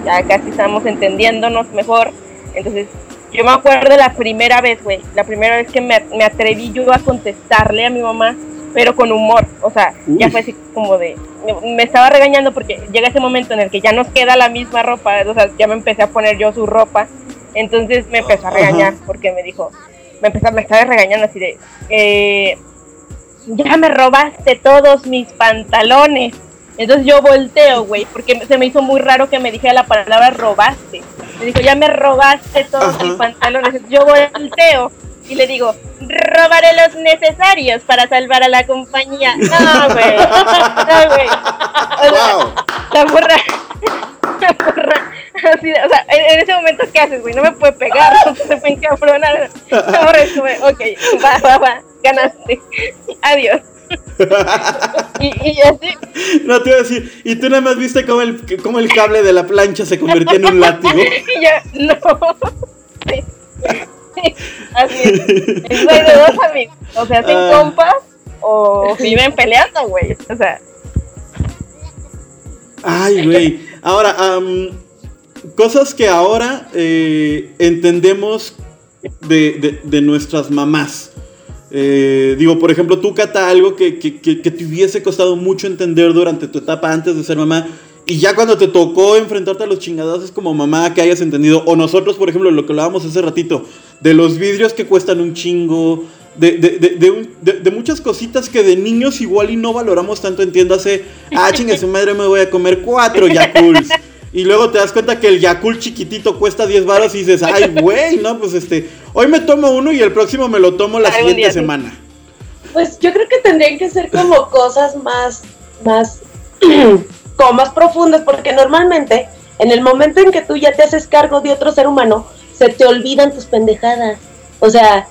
ya casi estamos entendiéndonos mejor, entonces yo me acuerdo la primera vez, güey, la primera vez que me, me atreví yo a contestarle a mi mamá, pero con humor, o sea, ya fue así como de, me, estaba regañando porque llega ese momento en el que ya nos queda la misma ropa, o sea, ya me empecé a poner yo su ropa, entonces me empezó a Ajá. regañar porque me dijo, me empezó, me estaba regañando así de, eh, ya me robaste todos mis pantalones. Entonces yo volteo, güey, porque se me hizo muy raro que me dijera la palabra robaste. Me dijo, ya me robaste todos Ajá. mis pantalones. Entonces yo volteo y le digo, robaré los necesarios para salvar a la compañía. *laughs* No, güey. No, güey. O sea, ¡Wow! la morra. *laughs* La morra. Así, de- o sea, en, ese momento, ¿qué haces, güey? No me puede pegar, *laughs* no se puede encabronar. La morra es como, ok, va, va, va, ganaste. Adiós. y, y así, No te iba a decir, y tú nada más viste cómo el, cómo el cable de la plancha se convertía en un látigo. y yo, no. Sí. Sí, *laughs* Así es. Es güey de dos amigos. O sea, hacen Ah. compas o viven *laughs* peleando, güey. O sea, Ay, güey. Ahora, am, cosas que ahora eh, entendemos de, de- de nuestras mamás. Eh, digo, por ejemplo, tú, Cata, algo que, que- que- que te hubiese costado mucho entender durante tu etapa antes de ser mamá. Y ya cuando te tocó enfrentarte a los chingadazos como mamá que hayas entendido. O nosotros, por ejemplo, lo que hablábamos hace ratito. De los vidrios que cuestan un chingo. De, de, de, de un- de- de muchas cositas que de niños igual y no valoramos tanto, entiéndase. Ah, chingue su madre, me voy a comer cuatro Yakults. Y luego te das cuenta que el Yakult chiquitito cuesta 10 baros y dices, ay, güey, no, pues este, hoy me tomo uno y el próximo me lo tomo la siguiente semana. Pues yo creo que tendrían que ser como cosas más, más, *clears throat* como más profundas, porque normalmente en el momento en que tú ya te haces cargo de otro ser humano, se te olvidan tus pendejadas. O sea,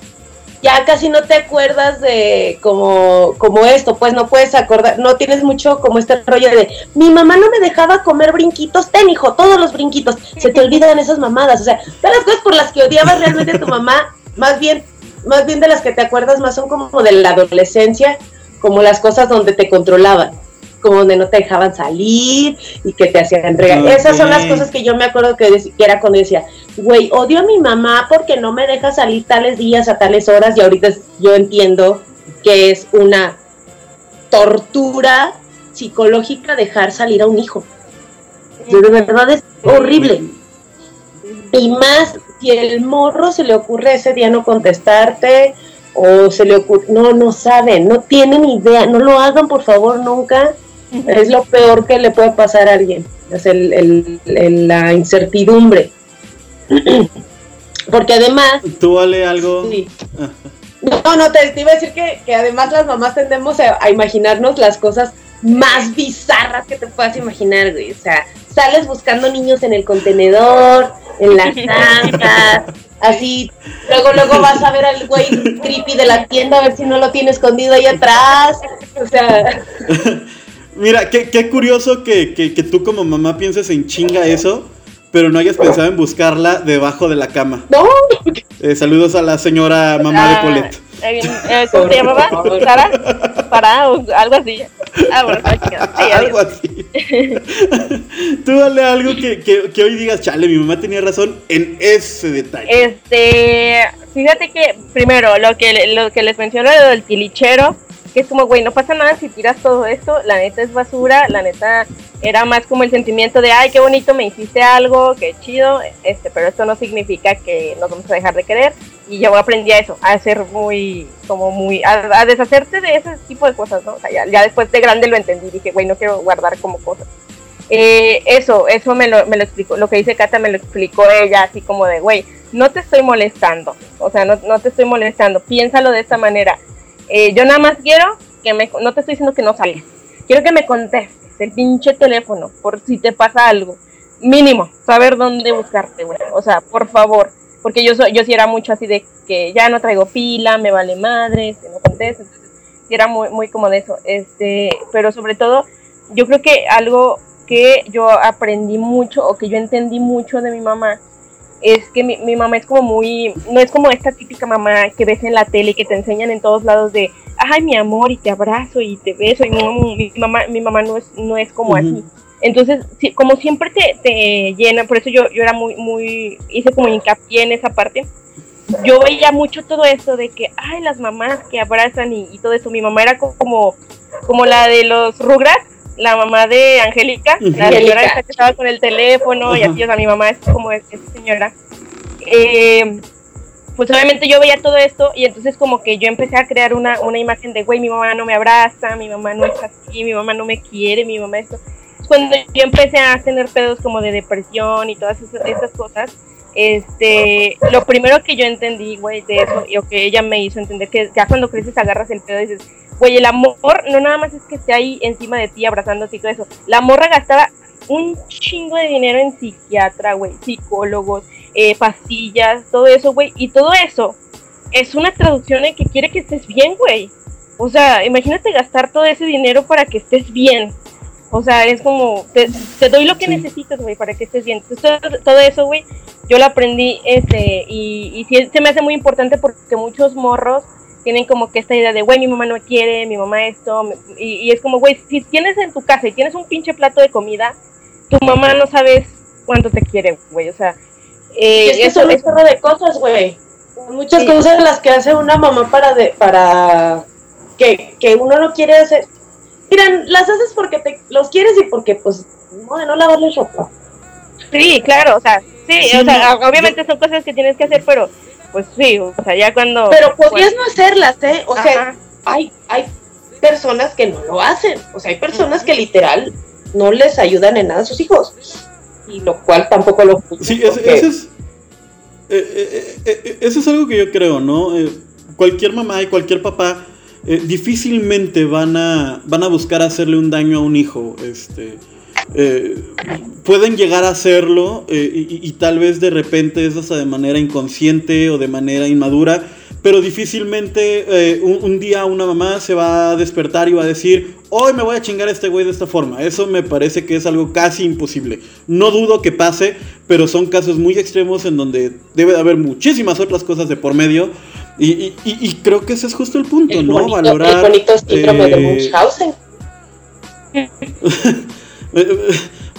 ya casi no te acuerdas de como, como esto, pues no puedes acordar, no tienes mucho como este rollo de mi mamá no me dejaba comer brinquitos, ten hijo, todos los brinquitos, se te olvidan esas mamadas, o sea, todas las cosas por las que odiabas realmente a tu mamá, más bien, más bien de las que te acuerdas más son como de la adolescencia, como las cosas donde te controlaban, como donde no te dejaban salir y que te hacían regalar. Esas son las cosas que yo me acuerdo que, que era cuando decía, güey, odio a mi mamá porque no me deja salir tales días a tales horas y ahorita yo entiendo que es una tortura psicológica dejar salir a un hijo. De verdad es horrible. Y más si el morro se le ocurre ese día no contestarte o se le ocurre, no, no saben, no tienen idea, no lo hagan por favor nunca. *laughs* Es lo peor que le puede pasar a alguien, es el, el- el- la incertidumbre. *clears throat* Porque además, ¿Tú vale algo? sí, Ah, no, no, te, te iba a decir que, que además las mamás tendemos a, a imaginarnos las cosas más bizarras que te puedas imaginar, güey. O sea, sales buscando niños en el contenedor, en las zanjas, *laughs* así. Luego, luego vas a ver al güey creepy de la tienda a ver si no lo tiene escondido ahí atrás. O sea, *laughs* Mira, qué, qué curioso que, que- que tú como mamá pienses en chinga eso, pero no hayas pensado en buscarla debajo de la cama. no, Eh, saludos a la señora mamá de Ah, Polet. eh, eh, ¿Cómo se llamaba? ¿Sara? ¿Para? o algo así. Ah, bueno, *laughs* algo así. *laughs* Tú dale algo que, que- que hoy digas, chale, mi mamá tenía razón en ese detalle. Este, fíjate que primero lo que lo que les menciono lo del tilichero, que es como, güey, no pasa nada si tiras todo esto, la neta es basura, la neta era más como el sentimiento de, ay, qué bonito, me hiciste algo, qué chido, este, pero esto no significa que nos vamos a dejar de querer y yo aprendí a eso, a ser muy, como muy, a, a deshacerte de ese tipo de cosas, ¿no? O sea, ya, ya después de grande lo entendí, dije, güey, no quiero guardar como cosas. Eh, eso, eso me lo, me lo explicó, lo que dice Cata me lo explicó ella, así como de, güey, no te estoy molestando, o sea, no, no te estoy molestando, piénsalo de esta manera. Eh, yo nada más quiero que me, no te estoy diciendo que no salgas, quiero que me contestes el pinche teléfono por si te pasa algo, mínimo, saber dónde buscarte, o sea, por favor, porque yo yo sí era mucho así de que ya no traigo pila, me vale madre, que no contesto, entonces era muy, muy como de eso, este, pero sobre todo, yo creo que algo que yo aprendí mucho o que yo entendí mucho de mi mamá es que mi, mi mamá es como muy, no es como esta típica mamá que ves en la tele y que te enseñan en todos lados de, ay mi amor y te abrazo y te beso y no, mi mamá, mi mamá no es, no es como así. Entonces, sí, como siempre te, te llena, por eso yo, yo era muy, muy, hice como hincapié en esa parte. Yo veía mucho todo esto de que, ay, las mamás que abrazan y, y todo eso. Mi mamá era co- como, como la de los Rugrats, la mamá de Angélica, la señora que estaba con el teléfono y así, o sea, mi mamá es como es- esa señora. Eh, pues obviamente yo veía todo esto y entonces como que yo empecé a crear una, una imagen de, güey, mi mamá no me abraza, mi mamá no es así, mi mamá no me quiere, mi mamá esto. Cuando yo empecé a tener pedos como de depresión y todas esas, esas cosas, este, lo primero que yo entendí, güey, de eso, y lo que ella me hizo entender, que ya cuando creces agarras el pedo y dices, güey, el amor no nada más es que esté ahí encima de ti abrazándote y todo eso. La morra gastaba un chingo de dinero en psiquiatra, güey, psicólogos, eh, pastillas, todo eso, güey, y todo eso es una traducción en que quiere que estés bien, güey. O sea, imagínate gastar todo ese dinero para que estés bien. O sea, es como, te, te doy lo que necesitas, güey, para que estés bien. Entonces, todo, todo eso, güey, yo lo aprendí, este, y, y sí, se me hace muy importante porque muchos morros tienen como que esta idea de, güey, mi mamá no me quiere, mi mamá esto, y, y es como, güey, si tienes en tu casa y tienes un pinche plato de comida, tu mamá no sabes cuánto te quiere, güey, o sea, eh, es que eso, son un de cosas, güey. Muchas Sí. cosas las que hace una mamá para de, para que, que uno no quiere hacer. Miran, las haces porque te los quieres y porque, pues, no, de no lavarles ropa. sí, claro, o sea, sí, Sí, o sea, no, obviamente son cosas que tienes que hacer, pero, pues sí, o sea, ya cuando... Pero pues, podrías no hacerlas, ¿eh? O sea, hay, hay personas que no lo hacen. O sea, hay personas que literal no les ayudan en nada a sus hijos. Y lo cual tampoco lo Sí, ese, porque- ese es. eh, eh, eh, eso es algo que yo creo, ¿no? Eh, cualquier mamá y cualquier papá eh, difícilmente van a, van a buscar hacerle un daño a un hijo. Este, eh, pueden llegar a hacerlo eh, y, tal vez de repente es hasta de manera inconsciente o de manera inmadura, pero difícilmente un, día una mamá se va a despertar y va a decir, hoy me voy a chingar a este güey de esta forma. Eso me parece que es algo casi imposible. No dudo que pase, pero son casos muy extremos en donde debe de haber muchísimas otras cosas de por medio. Y, y- y- creo que ese es justo el punto, el ¿no? bonito, Valorar. el bonito síndrome de eh, Munchausen. *laughs* eh,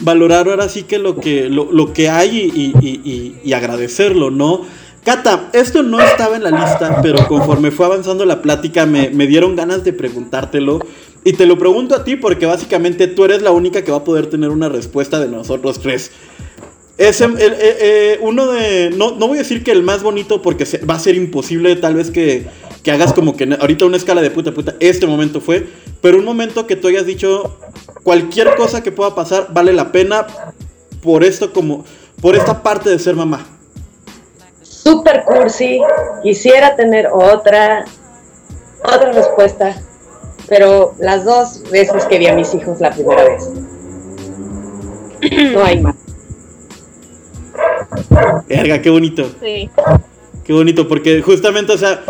valorar ahora sí que lo que, lo, lo que hay y- y agradecerlo, ¿no? Cata, esto no estaba en la lista, pero conforme fue avanzando la plática me, me dieron ganas de preguntártelo. Y te lo pregunto a ti porque básicamente tú eres la única que va a poder tener una respuesta de nosotros tres. Ese, el- eh, eh, uno de. No, no voy a decir que el más bonito porque se- va a ser imposible, tal vez que, que hagas como que ahorita una escala de puta puta. Este momento fue. Pero un momento que tú hayas dicho. Cualquier cosa que pueda pasar vale la pena por esto, como. Por esta parte de ser mamá. Super cursi. Quisiera tener otra, otra respuesta. Pero las dos veces que vi a mis hijos la primera vez. *clears throat* No hay más. Verga, qué bonito. Sí. Qué bonito, porque justamente, o sea,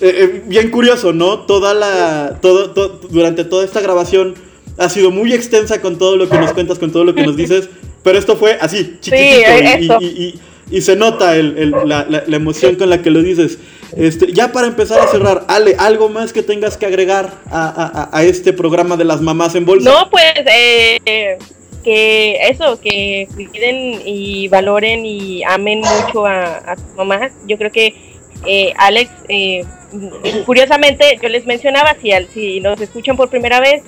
eh, eh, bien curioso, ¿no? Toda la, todo, to- durante toda esta grabación ha sido muy extensa con todo lo que nos cuentas, con todo lo que nos dices, *laughs* pero esto fue así, chiquitito, eh, y, y- y- y se nota el- el- la, la- la emoción con la que lo dices. Este, ya para empezar a cerrar, Ale, ¿algo más que tengas que agregar a, a- a- a este programa de las mamás en bolsa? No, pues eh, que eso, que cuiden y valoren y amen mucho a, a sus mamás. Yo creo que eh, Alex, eh, curiosamente, yo les mencionaba, si, si nos escuchan por primera vez,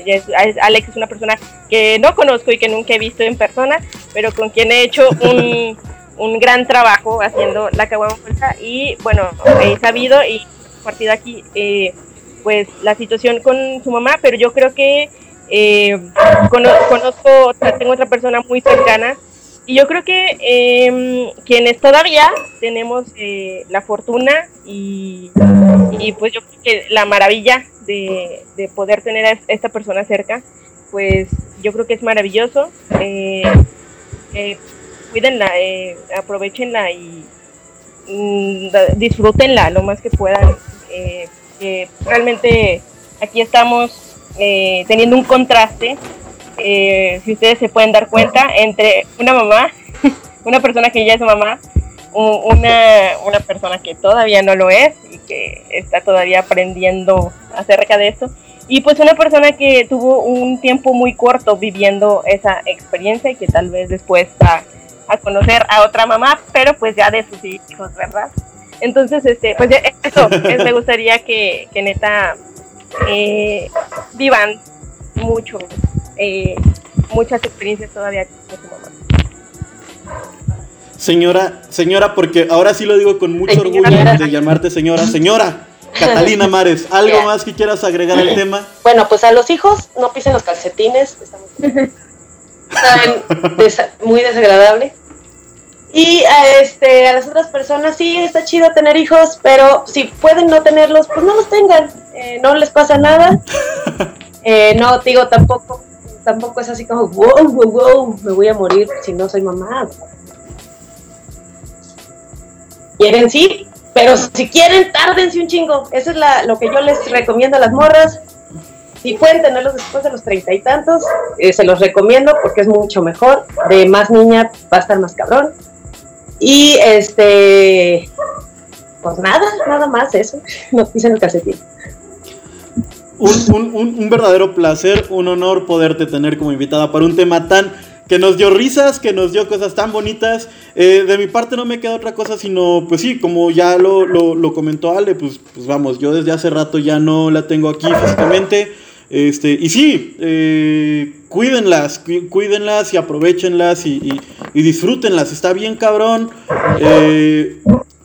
Alex es una persona que no conozco y que nunca he visto en persona, pero con quien he hecho un, *laughs* un gran trabajo haciendo la caguama y bueno, he sabido y compartido aquí eh, pues la situación con su mamá, pero yo creo que eh, cono- conozco, tengo otra persona muy cercana y yo creo que eh, quienes todavía tenemos eh, la fortuna y, y pues yo creo que la maravilla de, de poder tener a esta persona cerca, pues yo creo que es maravilloso. Eh, eh, cuídenla, eh, aprovechenla y mm, disfrútenla lo más que puedan. realmente aquí estamos eh, teniendo un contraste, eh, si ustedes se pueden dar cuenta, entre una mamá, *laughs* una persona que ya es mamá, una, una persona que todavía no lo es y que está todavía aprendiendo acerca de esto. Y pues una persona que tuvo un tiempo muy corto viviendo esa experiencia y que tal vez después va a conocer a otra mamá, pero pues ya de sus hijos, ¿verdad? Entonces, este, pues eso, es- *laughs* me gustaría que, que neta eh, vivan mucho, eh, muchas experiencias todavía con su mamá. Señora, señora, porque ahora sí lo digo con mucho orgullo Señora. de llamarte señora. Señora, Catalina Mares, ¿algo más que quieras agregar al tema? Bueno, pues a los hijos no pisen los calcetines. Está *laughs* muy desagradable. Y a, este, a las otras personas, sí, está chido tener hijos, pero si pueden no tenerlos, pues no los tengan. Eh, no les pasa nada. *laughs* Eh, no, digo, tampoco, tampoco es así como, wow, wow, wow, me voy a morir si no soy mamá. Quieren sí, pero si quieren, tárdense un chingo. Eso es la, lo que yo les recomiendo a las morras. Si pueden tenerlos después de los treinta y tantos, eh, se los recomiendo porque es mucho mejor. De más niña va a estar más cabrón. Y este, pues nada, nada más eso. *laughs* No pisen el calcetín. Un, un- un- un verdadero placer, un honor poderte tener como invitada para un tema tan que nos dio risas, que nos dio cosas tan bonitas. Eh, de mi parte no me queda otra cosa sino, pues sí, como ya lo, lo- lo comentó Ale, pues, pues vamos, yo desde hace rato ya no la tengo aquí físicamente. Este, y sí, eh, cuídenlas, cu- cuídenlas y aprovechenlas y, y- disfrútenlas. Está bien cabrón. Eh,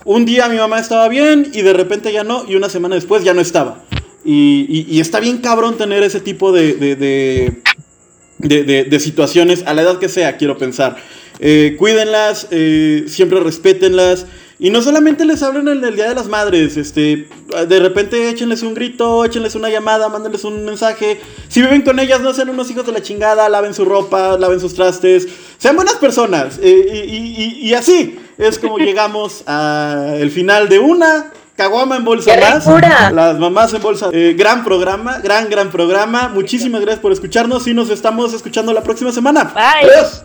un día mi mamá estaba bien y de repente ya no, y una semana después ya no estaba. Y, y- está bien cabrón tener ese tipo de, de, de, de- de- de situaciones, a la edad que sea, quiero pensar. Eh, cuídenlas, eh, siempre respétenlas. Y no solamente les hablen el, el Día de las Madres, este, de repente échenles un grito, échenles una llamada, mándenles un mensaje. Si viven con ellas, no sean unos hijos de la chingada, laven su ropa, laven sus trastes, sean buenas personas. Eh, y, y- y- y así es como *laughs* llegamos al final de una caguama en bolsa ¡Qué más. Las mamás en bolsa. Eh, gran programa, gran, gran programa. Muchísimas gracias por escucharnos y nos estamos escuchando la próxima semana. Bye. Adiós.